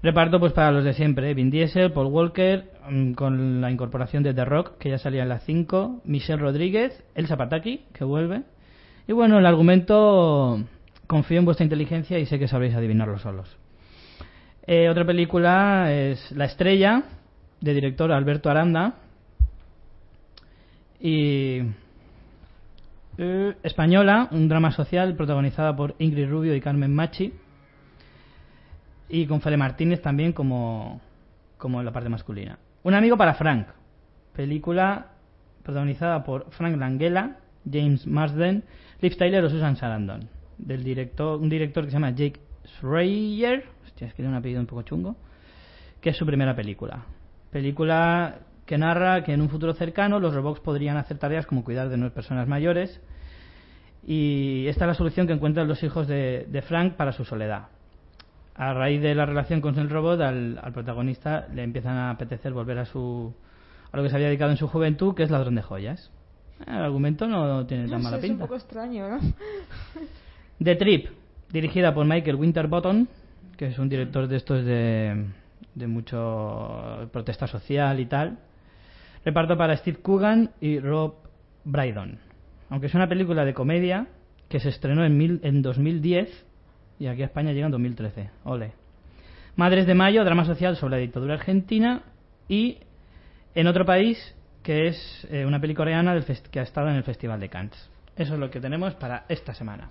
Reparto pues para los de siempre, Vin Diesel, Paul Walker, mm, con la incorporación de The Rock, que ya salía en la 5, Michelle Rodríguez, Elsa Pataki, que vuelve. Y bueno, el argumento confío en vuestra inteligencia y sé que sabréis adivinarlo solos. Eh, otra película es La Estrella, de director Alberto Aranda. Y eh, española, un drama social protagonizada por Ingrid Rubio y Carmen Machi. Y con Fede Martínez también como, como la parte masculina. Un amigo para Frank, película protagonizada por Frank Langella, James Marsden, Liv Tyler o Susan Sarandon. Del director, un director que se llama Jake Schreier, hostia, es que tiene un apellido un poco chungo, que es su primera película. Película que narra que en un futuro cercano los robots podrían hacer tareas como cuidar de nueve personas mayores y esta es la solución que encuentran los hijos de Frank para su soledad. A raíz de la relación con el robot, al, al, protagonista le empiezan a apetecer volver a su a lo que se había dedicado en su juventud, que es ladrón de joyas. El argumento no tiene tan No mala sé, pinta. Es un poco extraño, ¿no? [LAUGHS] The Trip, dirigida por Michael Winterbottom, que es un director de estos de, de mucho protesta social y tal. Reparto para Steve Coogan y Rob Brydon. Aunque es una película de comedia que se estrenó en, mil, en 2010 y aquí a España llega en 2013. Ole. Madres de Mayo, drama social sobre la dictadura argentina y en otro país que es eh, una película coreana del que ha estado en el Festival de Cannes. Eso es lo que tenemos para esta semana.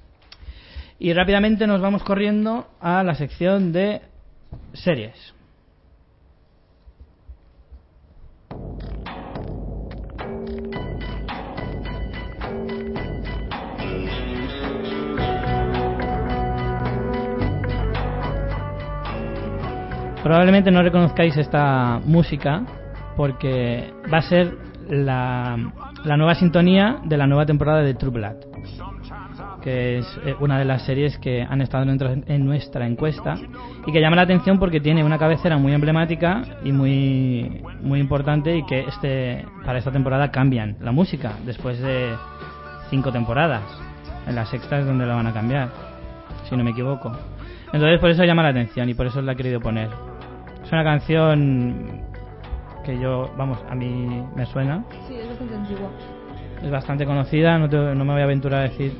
Y rápidamente nos vamos corriendo a la sección de series. Probablemente no reconozcáis esta música porque va a ser la, la, nueva sintonía de la nueva temporada de True Blood, que es una de las series que han estado en nuestra encuesta y que llama la atención porque tiene una cabecera muy emblemática y muy, muy importante y que este, para esta temporada cambian la música después de cinco temporadas. En la sexta es donde la van a cambiar, si no me equivoco. Entonces por eso llama la atención y por eso la he querido poner. Es una canción que yo, vamos, a mí me suena. Sí, es bastante antigua. Es bastante conocida, no, te, no me voy a aventurar a decir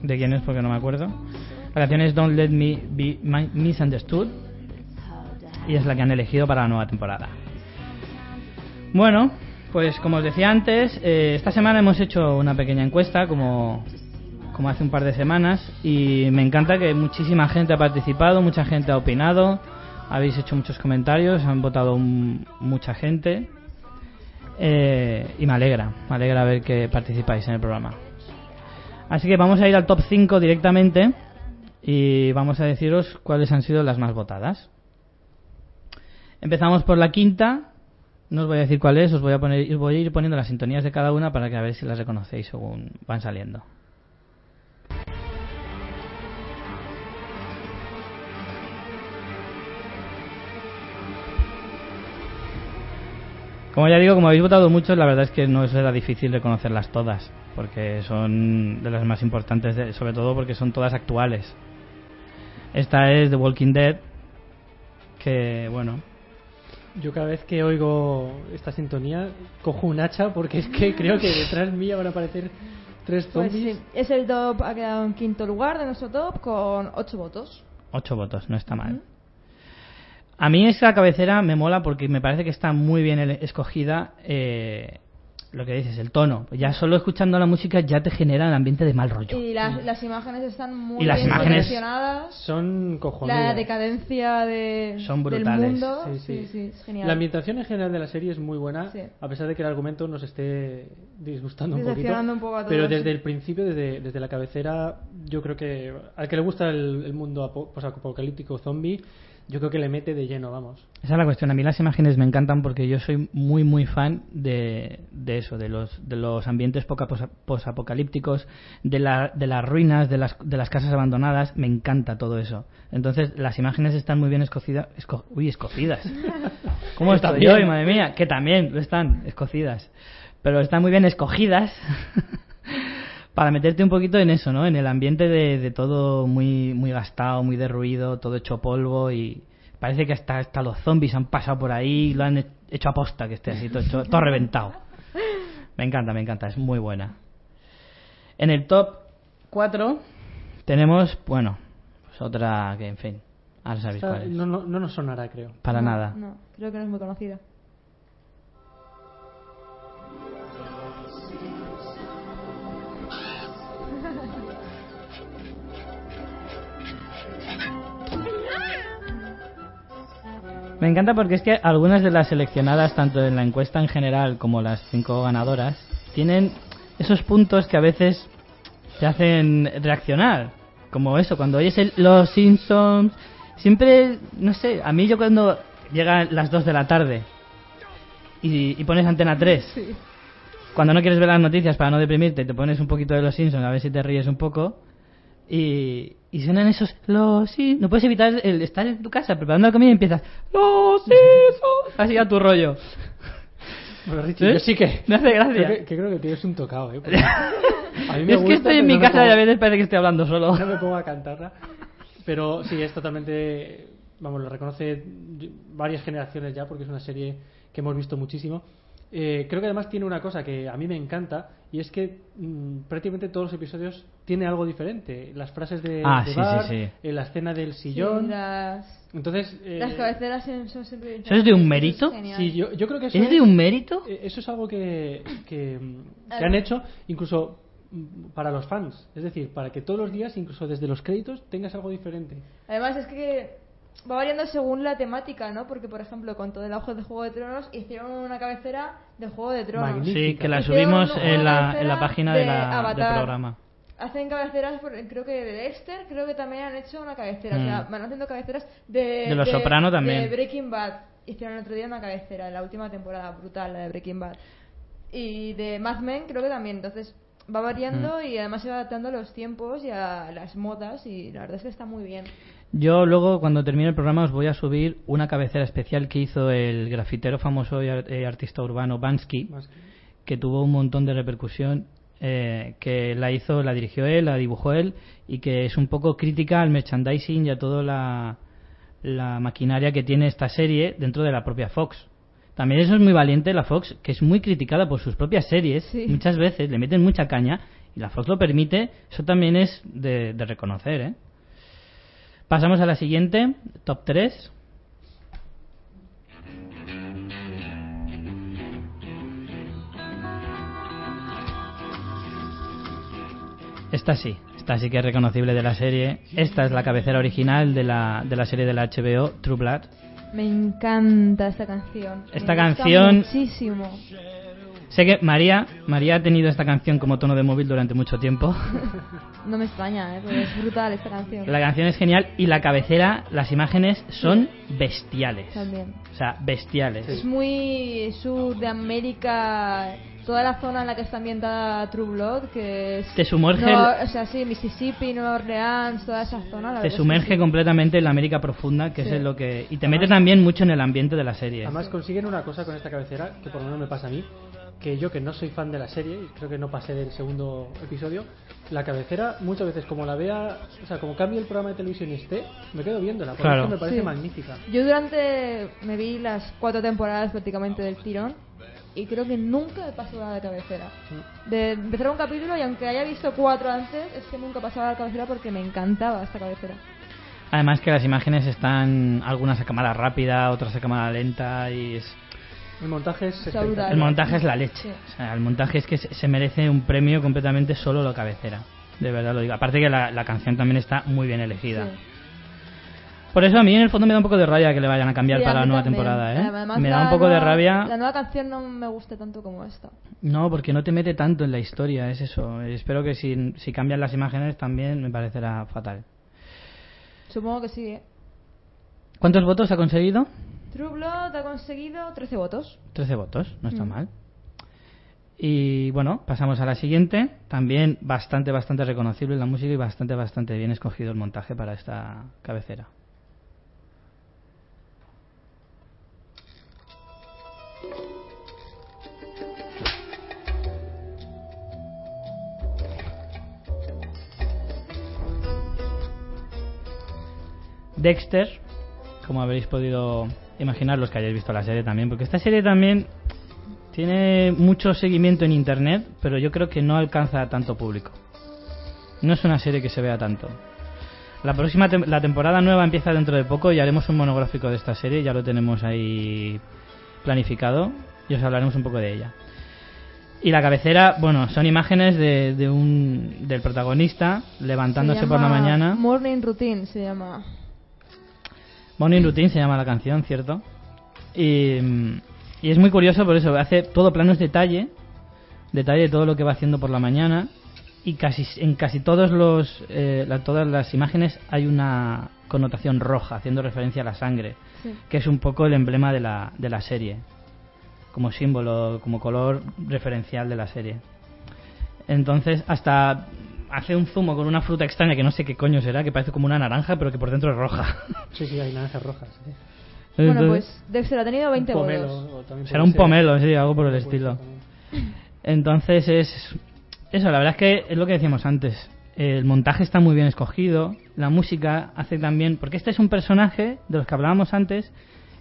de quién es porque no me acuerdo. La canción es Don't Let Me Be Misunderstood y es la que han elegido para la nueva temporada. Bueno, pues como os decía antes, eh, esta semana hemos hecho una pequeña encuesta como, como hace un par de semanas y me encanta que muchísima gente ha participado, mucha gente ha opinado habéis hecho muchos comentarios, han votado mucha gente eh, y me alegra, me alegra ver que participáis en el programa. Así que vamos a ir al top 5 directamente y vamos a deciros cuáles han sido las más votadas. Empezamos por la quinta, no os voy a decir cuál es, os voy a, poner, os voy a ir poniendo las sintonías de cada una para que a ver si las reconocéis según van saliendo. Como ya digo, como habéis votado muchos, la verdad es que no será difícil reconocerlas todas, porque son de las más importantes, de, sobre todo porque son todas actuales. Esta es The Walking Dead, que bueno. Yo cada vez que oigo esta sintonía cojo un hacha porque es que creo que detrás mía van a aparecer tres zombies. Pues sí, es el top, ha quedado en quinto lugar de nuestro top con ocho votos. Ocho votos, no está mal. Uh -huh. A mí esa cabecera me mola porque me parece que está muy bien escogida eh, lo que dices, el tono. Ya solo escuchando la música ya te genera el ambiente de mal rollo. Y las, las imágenes están muy y las bien imágenes seleccionadas. Son cojonudas. La decadencia de, Son del brutales. mundo. Sí, Sí, sí. sí, es genial. La ambientación en general de la serie es muy buena, Sí. a pesar de que el argumento nos esté disgustando un poquito. Un poco a todos. Pero desde el principio, desde, desde la cabecera, yo creo que al que le gusta el, el mundo apo- posapocalíptico zombie, yo creo que le mete de lleno, vamos. Esa es la cuestión. A mí las imágenes me encantan porque yo soy muy, muy fan de, de eso, de los, de los ambientes poca- posa- posapocalípticos, de, la, de las ruinas, de las, de las casas abandonadas. Me encanta todo eso. Entonces, las imágenes están muy bien escocidas. esco- uy, escocidas. [LAUGHS] ¿Cómo estoy hoy, madre mía? Que también lo están, escocidas. Pero están muy bien escogidas [LAUGHS] para meterte un poquito en eso, ¿no? En el ambiente de, de todo muy, muy gastado, muy derruido, todo hecho polvo y parece que hasta, hasta los zombies han pasado por ahí y lo han he- hecho aposta que esté así, todo, hecho- todo reventado. Me encanta, me encanta, es muy buena. En el top 4 tenemos, bueno, pues otra que, en fin, ahora sabéis Esta cuál es. no, no, no nos sonará, creo. Para No, nada. No, creo que no es muy conocida. Me encanta porque es que algunas de las seleccionadas, tanto en la encuesta en general como las cinco ganadoras, tienen esos puntos que a veces te hacen reaccionar. Como eso, cuando oyes el- los Simpsons, siempre, no sé, a mí yo cuando llegan las 2 de la tarde y, y pones antena 3, cuando no quieres ver las noticias para no deprimirte, te pones un poquito de los Simpsons a ver si te ríes un poco. Y, y suenan esos los sí no puedes evitar el estar en tu casa preparando la comida y empiezas los así a tu rollo Bueno, Richie, ¿Eh? yo sí que... me hace gracia Creo que, que creo que tienes un tocado, ¿eh? Porque a mí me [LAUGHS] es que estoy en mi no casa y a pongo- veces parece que estoy hablando solo No me pongo a cantarla. Pero sí, es totalmente. Vamos, lo reconoce varias generaciones ya porque es una serie que hemos visto muchísimo. Eh, creo que además tiene una cosa que a mí me encanta y es que mm, prácticamente todos los episodios tiene algo diferente. Las frases de, Ah, de sí, sí, sí. eh, la escena del Sí, sillón. las, Entonces, eh, las cabeceras son siempre... ¿Eso es de un mérito? Genial. sí, yo, yo creo que eso ¿es de un mérito? eh, Eso es algo que, que, mm, que han hecho incluso mm, para los fans. Es decir, para que todos los días, incluso desde los créditos, tengas algo diferente. Además es que va variando según la temática, ¿no? Porque, por ejemplo, con todo el auge de Juego de Tronos hicieron una cabecera de Juego de Tronos. Sí que la subimos en la, en la página de de la, del programa Hacen cabeceras, por- creo que de Dexter, creo que también han hecho una cabecera. Mm. O sea, van haciendo cabeceras de. De Los Soprano también. De Breaking Bad. Hicieron el otro día una cabecera, en la última temporada, brutal, la de Breaking Bad. Y de Mad Men, creo que también. Entonces, va variando Mm. y además se va adaptando a los tiempos y a las modas. Y la verdad es que está muy bien. Yo luego, cuando termine el programa, os voy a subir una cabecera especial que hizo el grafitero famoso y ar- eh, artista urbano Bansky, que- que tuvo un montón de repercusión, eh, que la hizo, la dirigió él, la dibujó él, y que es un poco crítica al merchandising y a toda la, la maquinaria que tiene esta serie dentro de la propia Fox. También eso es muy valiente la Fox, que es muy criticada por sus propias series, Sí. muchas veces le meten mucha caña, y la Fox lo permite, eso también es de, de reconocer, ¿eh? Pasamos a la siguiente, top 3. Esta sí, esta sí que es reconocible de la serie. Esta es la cabecera original de la, de la serie de la HBO, True Blood. Me encanta esta canción. Esta Me canción- Muchísimo. Sé que María, María ha tenido esta canción como tono de móvil durante mucho tiempo. [LAUGHS] No me extraña, ¿eh? Porque es brutal esta canción. La canción es genial y la cabecera, las imágenes son bestiales. También. O sea, bestiales. Es muy sur de América, toda la zona en la que está ambientada True Blood, que es... Te sumerge o sea, sí, Mississippi, Nueva Orleans, toda esa zona. la Te sumerge sí. completamente en la América profunda, que Sí. es lo que... Y te mete también mucho en el ambiente de la serie. Además consiguen una cosa con esta cabecera que por lo menos me pasa a mí, que yo que no soy fan de la serie, y creo que no pasé del segundo episodio, la cabecera muchas veces como la vea, o sea, como cambie el programa de televisión y esté, me quedo viéndola, porque Claro. me parece Sí. magnífica. Yo durante... me vi las cuatro temporadas prácticamente del tirón y creo que nunca he pasado la cabecera. De empezar un capítulo y aunque haya visto cuatro antes, es que nunca pasaba la cabecera porque me encantaba esta cabecera. Además que las imágenes están algunas a cámara rápida, otras a cámara lenta y es- El montaje es Está espectacular. brutal. el montaje es la leche. Sí. O sea, el montaje es que se merece un premio completamente solo la cabecera. De verdad lo digo. Aparte que la, la canción también está muy bien elegida. Sí. Por eso a mí en el fondo me da un poco de rabia que le vayan a cambiar Sí, a para la nueva también. temporada, ¿eh? Además, me da la un poco de nueva- rabia. La nueva canción no me gusta tanto como esta. No, porque no te mete tanto en la historia, es eso. Espero que si, si cambian las imágenes también me parecerá fatal. Supongo que sí, ¿eh? ¿Cuántos votos ha conseguido? True Blood ha conseguido 13 votos. 13 votos, no está Mm. mal. Y bueno, pasamos a la siguiente. También bastante, bastante reconocible la música y bastante, bastante bien escogido el montaje para esta cabecera. Dexter, como habréis podido imaginar los que hayáis visto la serie también, porque esta serie también tiene mucho seguimiento en internet, pero yo creo que no alcanza a tanto público. No es una serie que se vea tanto. La próxima tem- la temporada nueva empieza dentro de poco y haremos un monográfico de esta serie, ya lo tenemos ahí planificado y os hablaremos un poco de ella. Y la cabecera, bueno, son imágenes de, de un del protagonista levantándose Se por la mañana. Morning Routine se llama. Morning Routine se llama la canción, ¿cierto? Y, y es muy curioso por eso, hace todo planos detalle, detalle de todo lo que va haciendo por la mañana y casi en casi todos los eh, la- todas las imágenes hay una connotación roja, haciendo referencia a la sangre, Sí. que es un poco el emblema de la, de la serie, como símbolo, como color referencial de la serie. Entonces, hasta hace un zumo con una fruta extraña que no sé qué coño será, que parece como una naranja, pero que por dentro es roja. [LAUGHS] Sí, sí, hay naranjas rojas. Bueno, Entonces- pues Dexter ha tenido 20 Un pomelo, votos. o también Será un pomelo, sí, algo por el estilo. Entonces es eso, la verdad es que es lo que decíamos antes. El montaje está muy bien escogido, la música hace también, porque este es un personaje de los que hablábamos antes,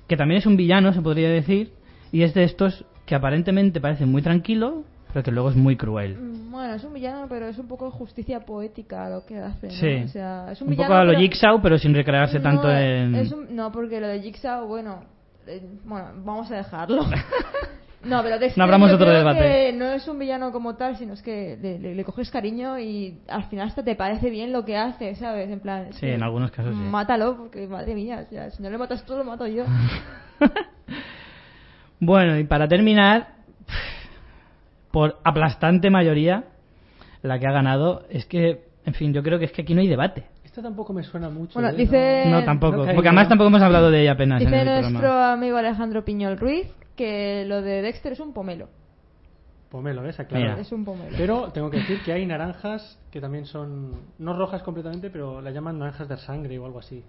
que también es un villano, se podría decir, y es de estos que aparentemente parece muy tranquilo, pero que luego es muy cruel. Mm, Bueno, es un villano, pero es un poco justicia poética lo que hace. ¿no? Sí. O sea, es un, Un villano, poco a lo pero- Jigsaw, pero sin recrearse No, tanto en... es un- no, porque lo de Jigsaw, bueno, eh, bueno, vamos a dejarlo. [LAUGHS] no, pero Dexter No abramos yo otro debate. que no es un villano como tal, sino es que le, le- le coges cariño y al final hasta te parece bien lo que hace, ¿sabes? En plan, Sí, en algunos casos sí. Mátalo, porque madre mía, sea, si no le matas tú, lo mato yo. [LAUGHS] Bueno, y para terminar, [LAUGHS] por aplastante mayoría, la que ha ganado es que, en fin, yo creo que es que aquí no hay debate. Esta tampoco me suena mucho. Bueno, ¿eh? dice- No, tampoco. no porque además tampoco hemos hablado de ella apenas en Dice el nuestro programa. amigo Alejandro Piñol Ruiz que lo de Dexter es un pomelo. Pomelo, ¿ves? Claro. Mira. Es un pomelo. Pero tengo que decir que hay naranjas que también son, no rojas completamente, pero la llaman naranjas de sangre o algo así.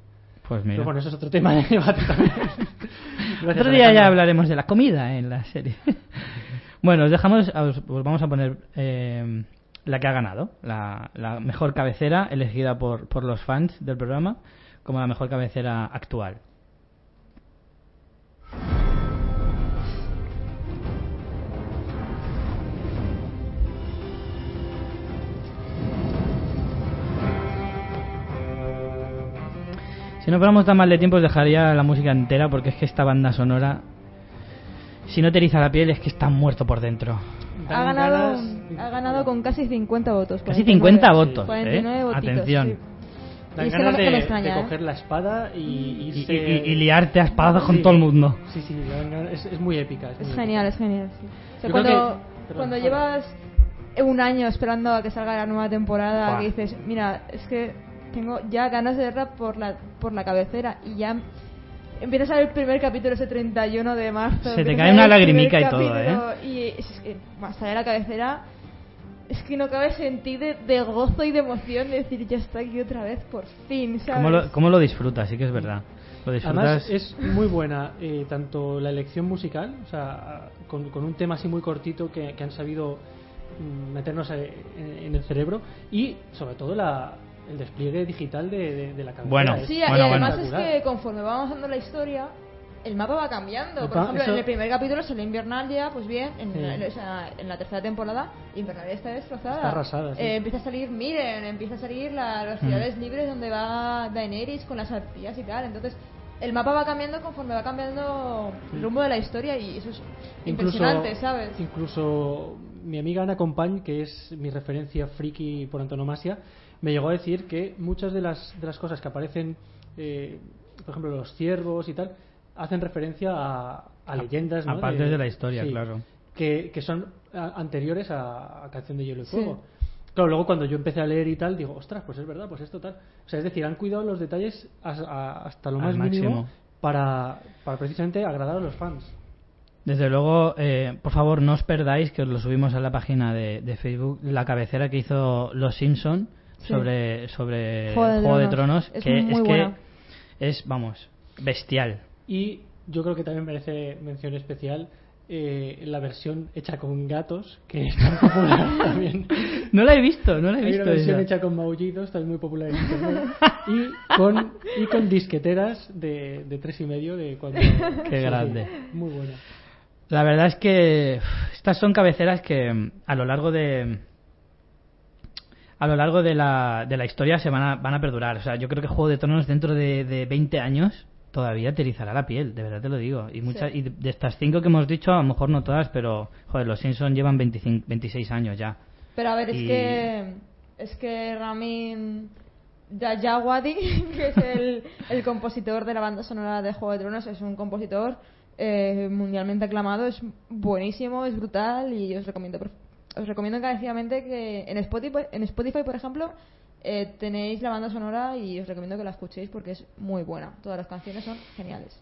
Pues mira. Pero bueno, eso es otro tema de debate también. [LAUGHS] Gracias, Otro día ya hablaremos de la comida en la serie. Bueno, os dejamos, os, os vamos a poner eh, la que ha ganado, la, la mejor cabecera elegida por, por los fans del programa como la mejor cabecera actual. Si no fuéramos tan mal de tiempo os dejaría la música entera porque es que esta banda sonora, si no te eriza la piel es que está muerto por dentro. ha ganado, ha ganado con casi 50 votos. Casi 49. 50 votos, 49 ¿eh? votitos, Atención. sí. Dan Y es que ganas me- no me de, extraña, de ¿eh? coger la espada y Y, irse- y- y liarte a espadas con Sí. todo el mundo. Sí, sí, es, es muy épica. Es, Es muy genial, es épica. genial. sí. O sea, cuando que- cuando llevas un año esperando a que salga la nueva temporada, Buah. que dices, mira, es que tengo ya ganas de verla por la, por la cabecera y ya empiezas a ver el primer capítulo ese 31 de marzo. Se te cae una lagrimica y todo, capítulo Y es que, más allá de la cabecera, es que no cabe sentir de, de gozo y de emoción de decir, ya está aquí otra vez, por fin, ¿sabes? ¿Cómo lo, cómo lo disfrutas? Sí que es verdad. Lo disfrutas. Además es muy buena eh, tanto la elección musical, o sea, con, con un tema así muy cortito que, que han sabido mm, meternos eh, en el cerebro y sobre todo la, el despliegue digital de, de- de la cabecera. Bueno, Es Sí, Bueno, y además es que conforme va avanzando la historia, el mapa va cambiando. Por ejemplo, eso- en el primer capítulo sale Invernalia, pues bien, en, Sí. en- o sea, en la tercera temporada, Invernalia está destrozada. Está arrasada, sí. Eh, empieza a salir Miren, empieza a salir la- las Mm. ciudades libres donde va Daenerys con las arpías y tal. Entonces, el mapa va cambiando conforme va cambiando el rumbo de la historia y eso es impresionante, ¿sabes? Incluso mi amiga Ana Compañ, que es mi referencia friki por antonomasia, me llegó a decir que muchas de las, de las cosas que aparecen, eh, por ejemplo, los ciervos y tal, hacen referencia a, a leyendas. ¿no? a partes de la historia, claro. Que, que son a- anteriores a, a Canción de Hielo y Sí. Fuego. Claro, luego cuando yo empecé a leer y tal, digo, ostras, pues es verdad, pues esto tal. O sea, es decir, han cuidado los detalles as- a- hasta lo Al más mínimo máximo. para, para precisamente agradar a los fans. Desde luego, eh, por favor, no os perdáis, que os lo subimos a la página de, de Facebook, la cabecera que hizo Los Simpson Sí. sobre, sobre Juego de Juego de Tronos. Tronos, Es que muy es buena. que es, vamos, bestial. Y yo creo que también merece mención especial eh, la versión hecha con gatos, que es tan popular [LAUGHS] también. No la he visto, no la he Hay visto. una versión esa. hecha con maullidos, también muy popular en internet. y, con, y con disqueteras de, de tres y medio de cuando... [LAUGHS] Qué grande. Muy buena. La verdad es que estas son cabeceras que mm, a lo largo de a lo largo de la, de la historia se van a, van a perdurar. O sea, yo creo que Juego de Tronos dentro de, de 20 años todavía te erizará la piel, de verdad te lo digo. Y muchas Sí. y de, estas cinco que hemos dicho, a lo mejor no todas, pero joder, los Simpsons llevan 25, 26 años ya. Pero a ver, es que es que Ramin Djawadi, [LAUGHS] que es el, el compositor de la banda sonora de Juego de Tronos, es un compositor eh, mundialmente aclamado, es buenísimo, es brutal y os recomiendo os recomiendo encarecidamente que en Spotify, en Spotify por ejemplo, eh, tenéis la banda sonora y os recomiendo que la escuchéis porque es muy buena. Todas las canciones son geniales.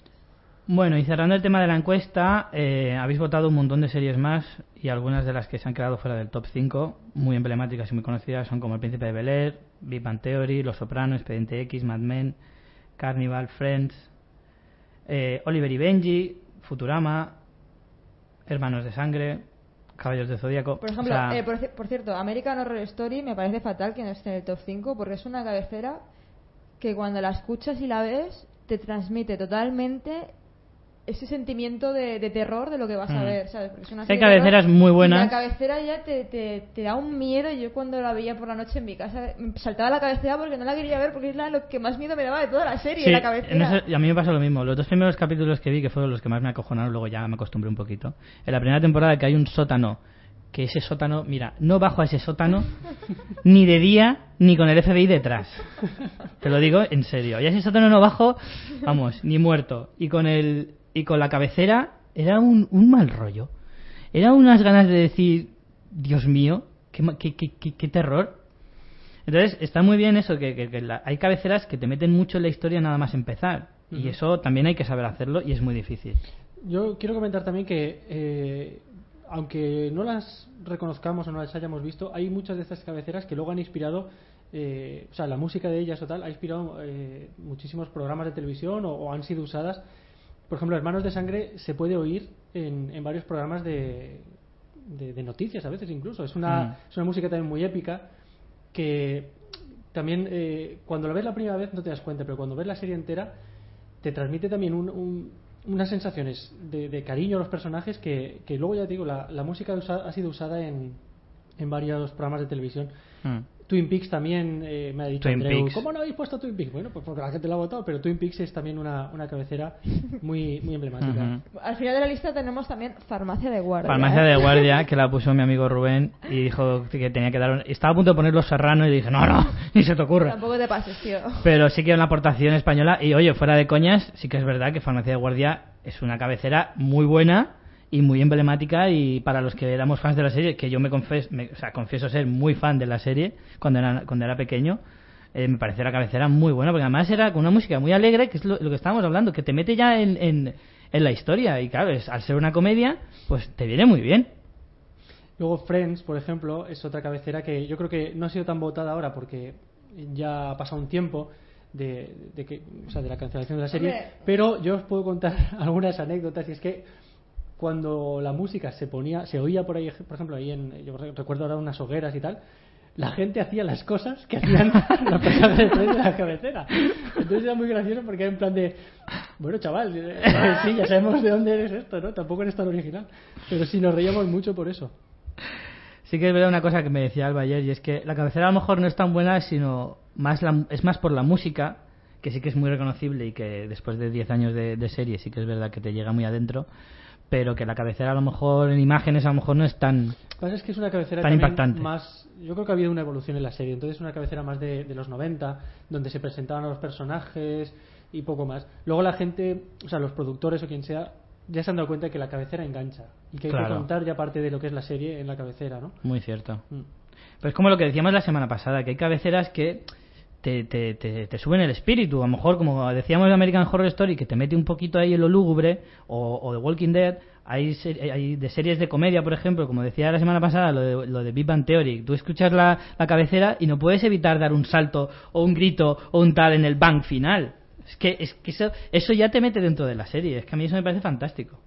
Bueno, y cerrando el tema de la encuesta, eh, habéis votado un montón de series más y algunas de las que se han quedado fuera del top 5, muy emblemáticas y muy conocidas, son como El Príncipe de Bel Air, Big Bang Theory, Los Sopranos, Expediente X, Mad Men, Carnival, Friends, eh, Oliver y Benji, Futurama, Hermanos de Sangre, Caballos de Zodíaco. Por ejemplo, o sea, eh, por, por cierto, American Horror Story me parece fatal que no esté en el top 5 porque es una cabecera que cuando la escuchas y la ves te transmite totalmente ese sentimiento de, de terror de lo que vas a Mm. ver, ¿sabes? Porque es una Hay serie de terror cabeceras muy buenas. La cabecera ya te, te, te da un miedo. Yo cuando la veía por la noche en mi casa me saltaba la cabecera porque no la quería ver porque es la, lo que más miedo me daba de toda la serie, Sí, la cabecera. eso- a mí me pasó lo mismo. Los dos primeros capítulos que vi, que fueron los que más me acojonaron, luego ya me acostumbré un poquito. En la primera temporada que hay un sótano, que ese sótano, mira, no bajo a ese sótano [LAUGHS] ni de día ni con el FBI detrás. Te lo digo en serio. Y a ese sótano no bajo, vamos, ni muerto. Y con el y con la cabecera era un, un mal rollo. Era unas ganas de decir, Dios mío, qué, qué, qué- qué- qué terror. Entonces, está muy bien eso, que, que- que la- hay cabeceras que te meten mucho en la historia nada más empezar. Y eso también hay que saber hacerlo y es muy difícil. Yo quiero comentar también que, eh, aunque no las reconozcamos o no las hayamos visto, hay muchas de estas cabeceras que luego han inspirado, eh, o sea, la música de ellas o tal, ha inspirado eh, muchísimos programas de televisión o, o han sido usadas. Por ejemplo, Hermanos de Sangre se puede oír en, en varios programas de, de, de noticias, a veces incluso. Es una, Mm. es una música también muy épica que también eh, cuando la ves la primera vez no te das cuenta, pero cuando ves la serie entera te transmite también un- un- unas sensaciones de, de cariño a los personajes que, que luego ya te digo, la, la música usa- ha sido usada en, en varios programas de televisión. Mm. Twin Peaks también me, me ha dicho Twin Andreu, Peaks. ¿cómo no habéis puesto Twin Peaks? Bueno, pues porque la gente lo ha votado, pero Twin Peaks es también una, una cabecera muy, muy emblemática. Al final de la lista tenemos también Farmacia de Guardia. Farmacia ¿eh? de guardia, que la puso mi amigo Rubén y dijo que tenía que dar un... Estaba a punto de poner Los Serrano y dije, no, no, [LAUGHS] ni se te ocurra. Tampoco te pases, tío. Pero sí que una aportación española y oye, fuera de coñas, sí que es verdad que Farmacia de Guardia es una cabecera muy buena y muy emblemática y para los que éramos fans de la serie, que yo me, confes, me- o sea, confieso ser muy fan de la serie cuando era, cuando era pequeño, eh, me pareció la cabecera muy buena porque además era con una música muy alegre, que es lo, lo que estábamos hablando, que te mete ya en, en, en la historia. Y claro, es- al ser una comedia, pues te viene muy bien. Luego Friends, por ejemplo, es otra cabecera que yo creo que no ha sido tan votada ahora porque ya ha pasado un tiempo de, de que, o sea, de la cancelación de la serie, pero yo os puedo contar [LAUGHS] algunas anécdotas y es que cuando la música se ponía, se oía por ahí, por ejemplo, ahí en, yo recuerdo ahora unas hogueras y tal, la gente hacía las cosas que hacían [LAUGHS] los personajes de Friends de la cabecera. Entonces era muy gracioso porque era en plan de, bueno chaval, [LAUGHS] sí, ya sabemos de dónde eres esto, ¿no? Tampoco eres tan original. Pero sí, nos reíamos mucho por eso. Sí que es verdad una cosa que me decía Alba ayer y es que la cabecera a lo mejor no es tan buena sino más la- es más por la música que sí que es muy reconocible y que después de 10 años de, de serie sí que es verdad que te llega muy adentro pero que la cabecera a lo mejor en imágenes a lo mejor no es tan pasa es que es una cabecera Tan impactante. más. Yo creo que ha habido una evolución en la serie. Entonces, es una cabecera más de, de los 90, donde se presentaban a los personajes y poco más. Luego, la gente, o sea, los productores o quien sea, ya se han dado cuenta de que la cabecera engancha y que hay que contar ya parte de lo que es la serie en la cabecera, ¿no? muy cierto Mm. Pues como lo que decíamos la semana pasada, que hay cabeceras que te, te, te, te suben el espíritu. A lo mejor, como decíamos de American Horror Story, que te mete un poquito ahí en lo lúgubre, o, o de Walking Dead. Hay, hay de series de comedia, por ejemplo, como decía la semana pasada, lo de, lo de Big Bang Theory. Tú escuchas la, la cabecera y no puedes evitar dar un salto, o un grito, o un tal en el bang final. Es que, es que eso, eso ya te mete dentro de la serie. Es que a mí eso me parece fantástico.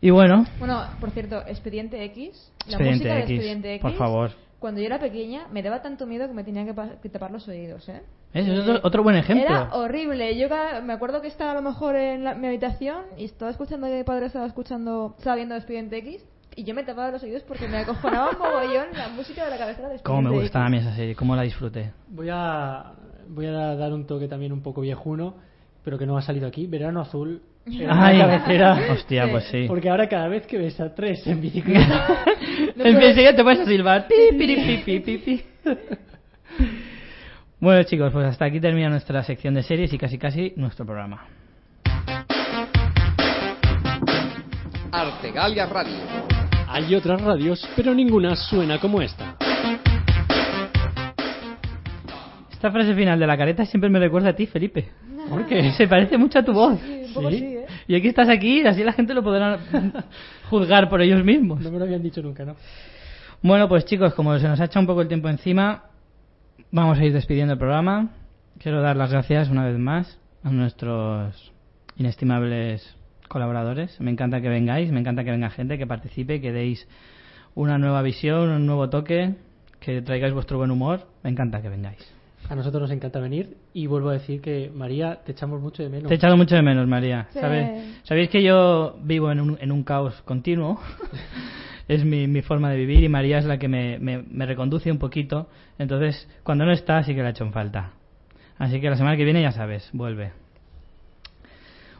Y bueno, Bueno, por cierto, Expediente X. La Expediente música de Expediente X. por favor. Cuando yo era pequeña me daba tanto miedo que me tenía que, pa- que tapar los oídos, ¿eh? Ese es Eh, otro, otro buen ejemplo. Era horrible. Yo cada- me acuerdo que estaba a lo mejor en la- mi habitación y estaba escuchando que mi padre estaba escuchando, estaba viendo Expediente X y yo me tapaba los oídos porque me acojonaba un mogollón la música de la cabecera de Cómo me gustaba a mí esa serie, cómo la disfruté. Voy a, voy a dar un toque también un poco viejuno, pero que no ha salido aquí. Verano Azul. Ay, una cabecera. hostia, Sí. pues sí. Porque ahora cada vez que ves a tres en bicicleta, [LAUGHS] No En enseguida te puedes a silbar. Pi, piri, pi, pi, pi, pi. [LAUGHS] Bueno chicos, pues hasta aquí termina nuestra sección de series y casi casi nuestro programa. Artegalia Radio. Hay otras radios, pero ninguna suena como esta. Esta frase final de la careta siempre me recuerda a ti, Felipe. ¿Por qué? [LAUGHS] Se parece mucho a tu voz. Sí, un poco ¿Sí? sí, ¿eh? Y aquí estás aquí, y así la gente lo podrá [LAUGHS] juzgar por ellos mismos. No me lo habían dicho nunca, ¿no? Bueno, pues chicos, como se nos ha echado un poco el tiempo encima, vamos a ir despidiendo el programa. Quiero dar las gracias una vez más a nuestros inestimables colaboradores. Me encanta que vengáis, me encanta que venga gente, que participe, que deis una nueva visión, un nuevo toque, que traigáis vuestro buen humor. Me encanta que vengáis. A nosotros nos encanta venir y vuelvo a decir que María, te echamos mucho de menos. Te he echado mucho de menos, María. Sí. ¿Sabe- Sabéis que yo vivo en un, en un caos continuo. [LAUGHS] es mi, mi forma de vivir y María es la que me, me, me reconduce un poquito. Entonces, cuando no está, sí que la he hecho en falta. Así que la semana que viene, ya sabes, vuelve.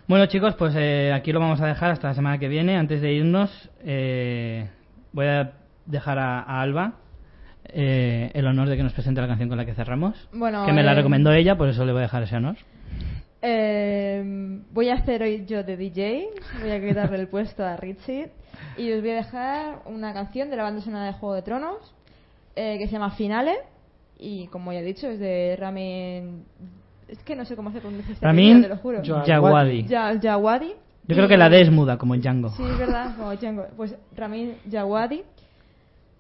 Bueno, chicos, pues eh, aquí lo vamos a dejar hasta la semana que viene. Antes de irnos, eh, voy a dejar a, a Alba eh, el honor de que nos presente la canción con la que cerramos. Bueno, que me la eh, recomendó ella, por eso le voy a dejar ese honor. Eh, voy a hacer hoy yo de DJ, voy a quitarle el puesto a Richie y os voy a dejar una canción de la banda sonora de Juego de Tronos eh, que se llama Finale y como ya he dicho es de Ramin... Es que no sé cómo se pronuncia este Ramin te lo juro. Jawadi. Yo creo que la D es muda, como en Django. Sí, es verdad, como Django. Pues Ramin Jawadi.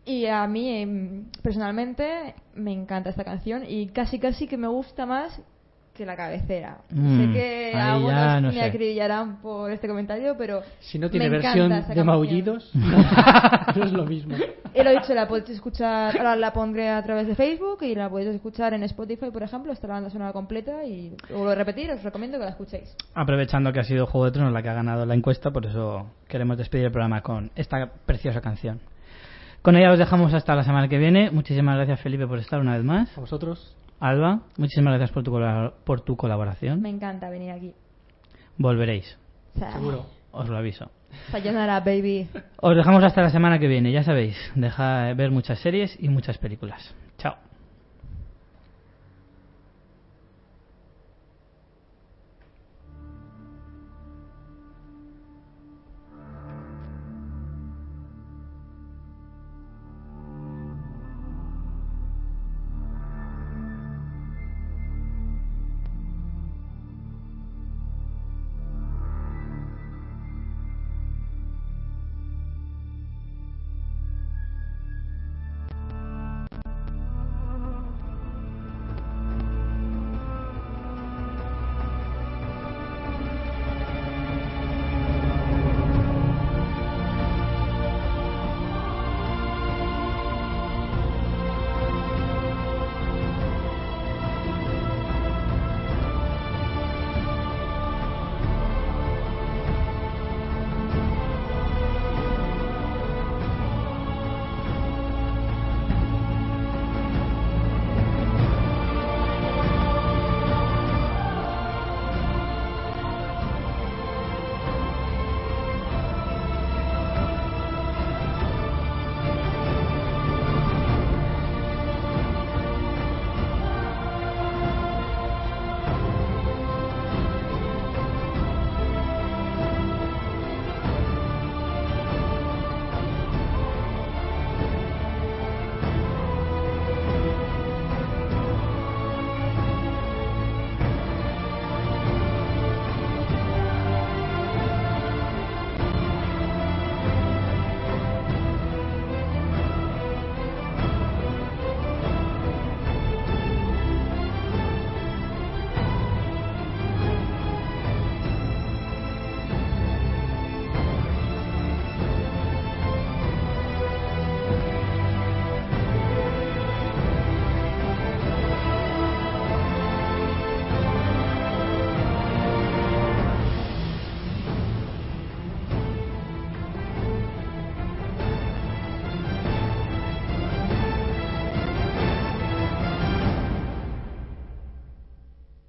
Y a mí, em, personalmente, me encanta esta canción y casi casi que me gusta más que la cabecera. Mm, sé que ahí algunos no me sé. acribillarán por este comentario, pero Si no tiene me encanta versión de canción. maullidos, [LAUGHS] no es lo mismo. Y lo dicho, la podéis escuchar, ahora la pondré a través de Facebook y la podéis escuchar en Spotify, por ejemplo, está la banda sonora completa y vuelvo a repetir, os recomiendo que la escuchéis. Aprovechando que ha sido Juego de Tronos la que ha ganado la encuesta, por eso queremos despedir el programa con esta preciosa canción. Con ella os dejamos hasta la semana que viene. Muchísimas gracias, Felipe, por estar una vez más. A vosotros, Alba, muchísimas gracias por tu, por tu colaboración. Me encanta venir aquí. Volveréis, seguro. os lo aviso. Sayonara, baby. Os dejamos hasta la semana que viene, ya sabéis, deja ver muchas series y muchas películas.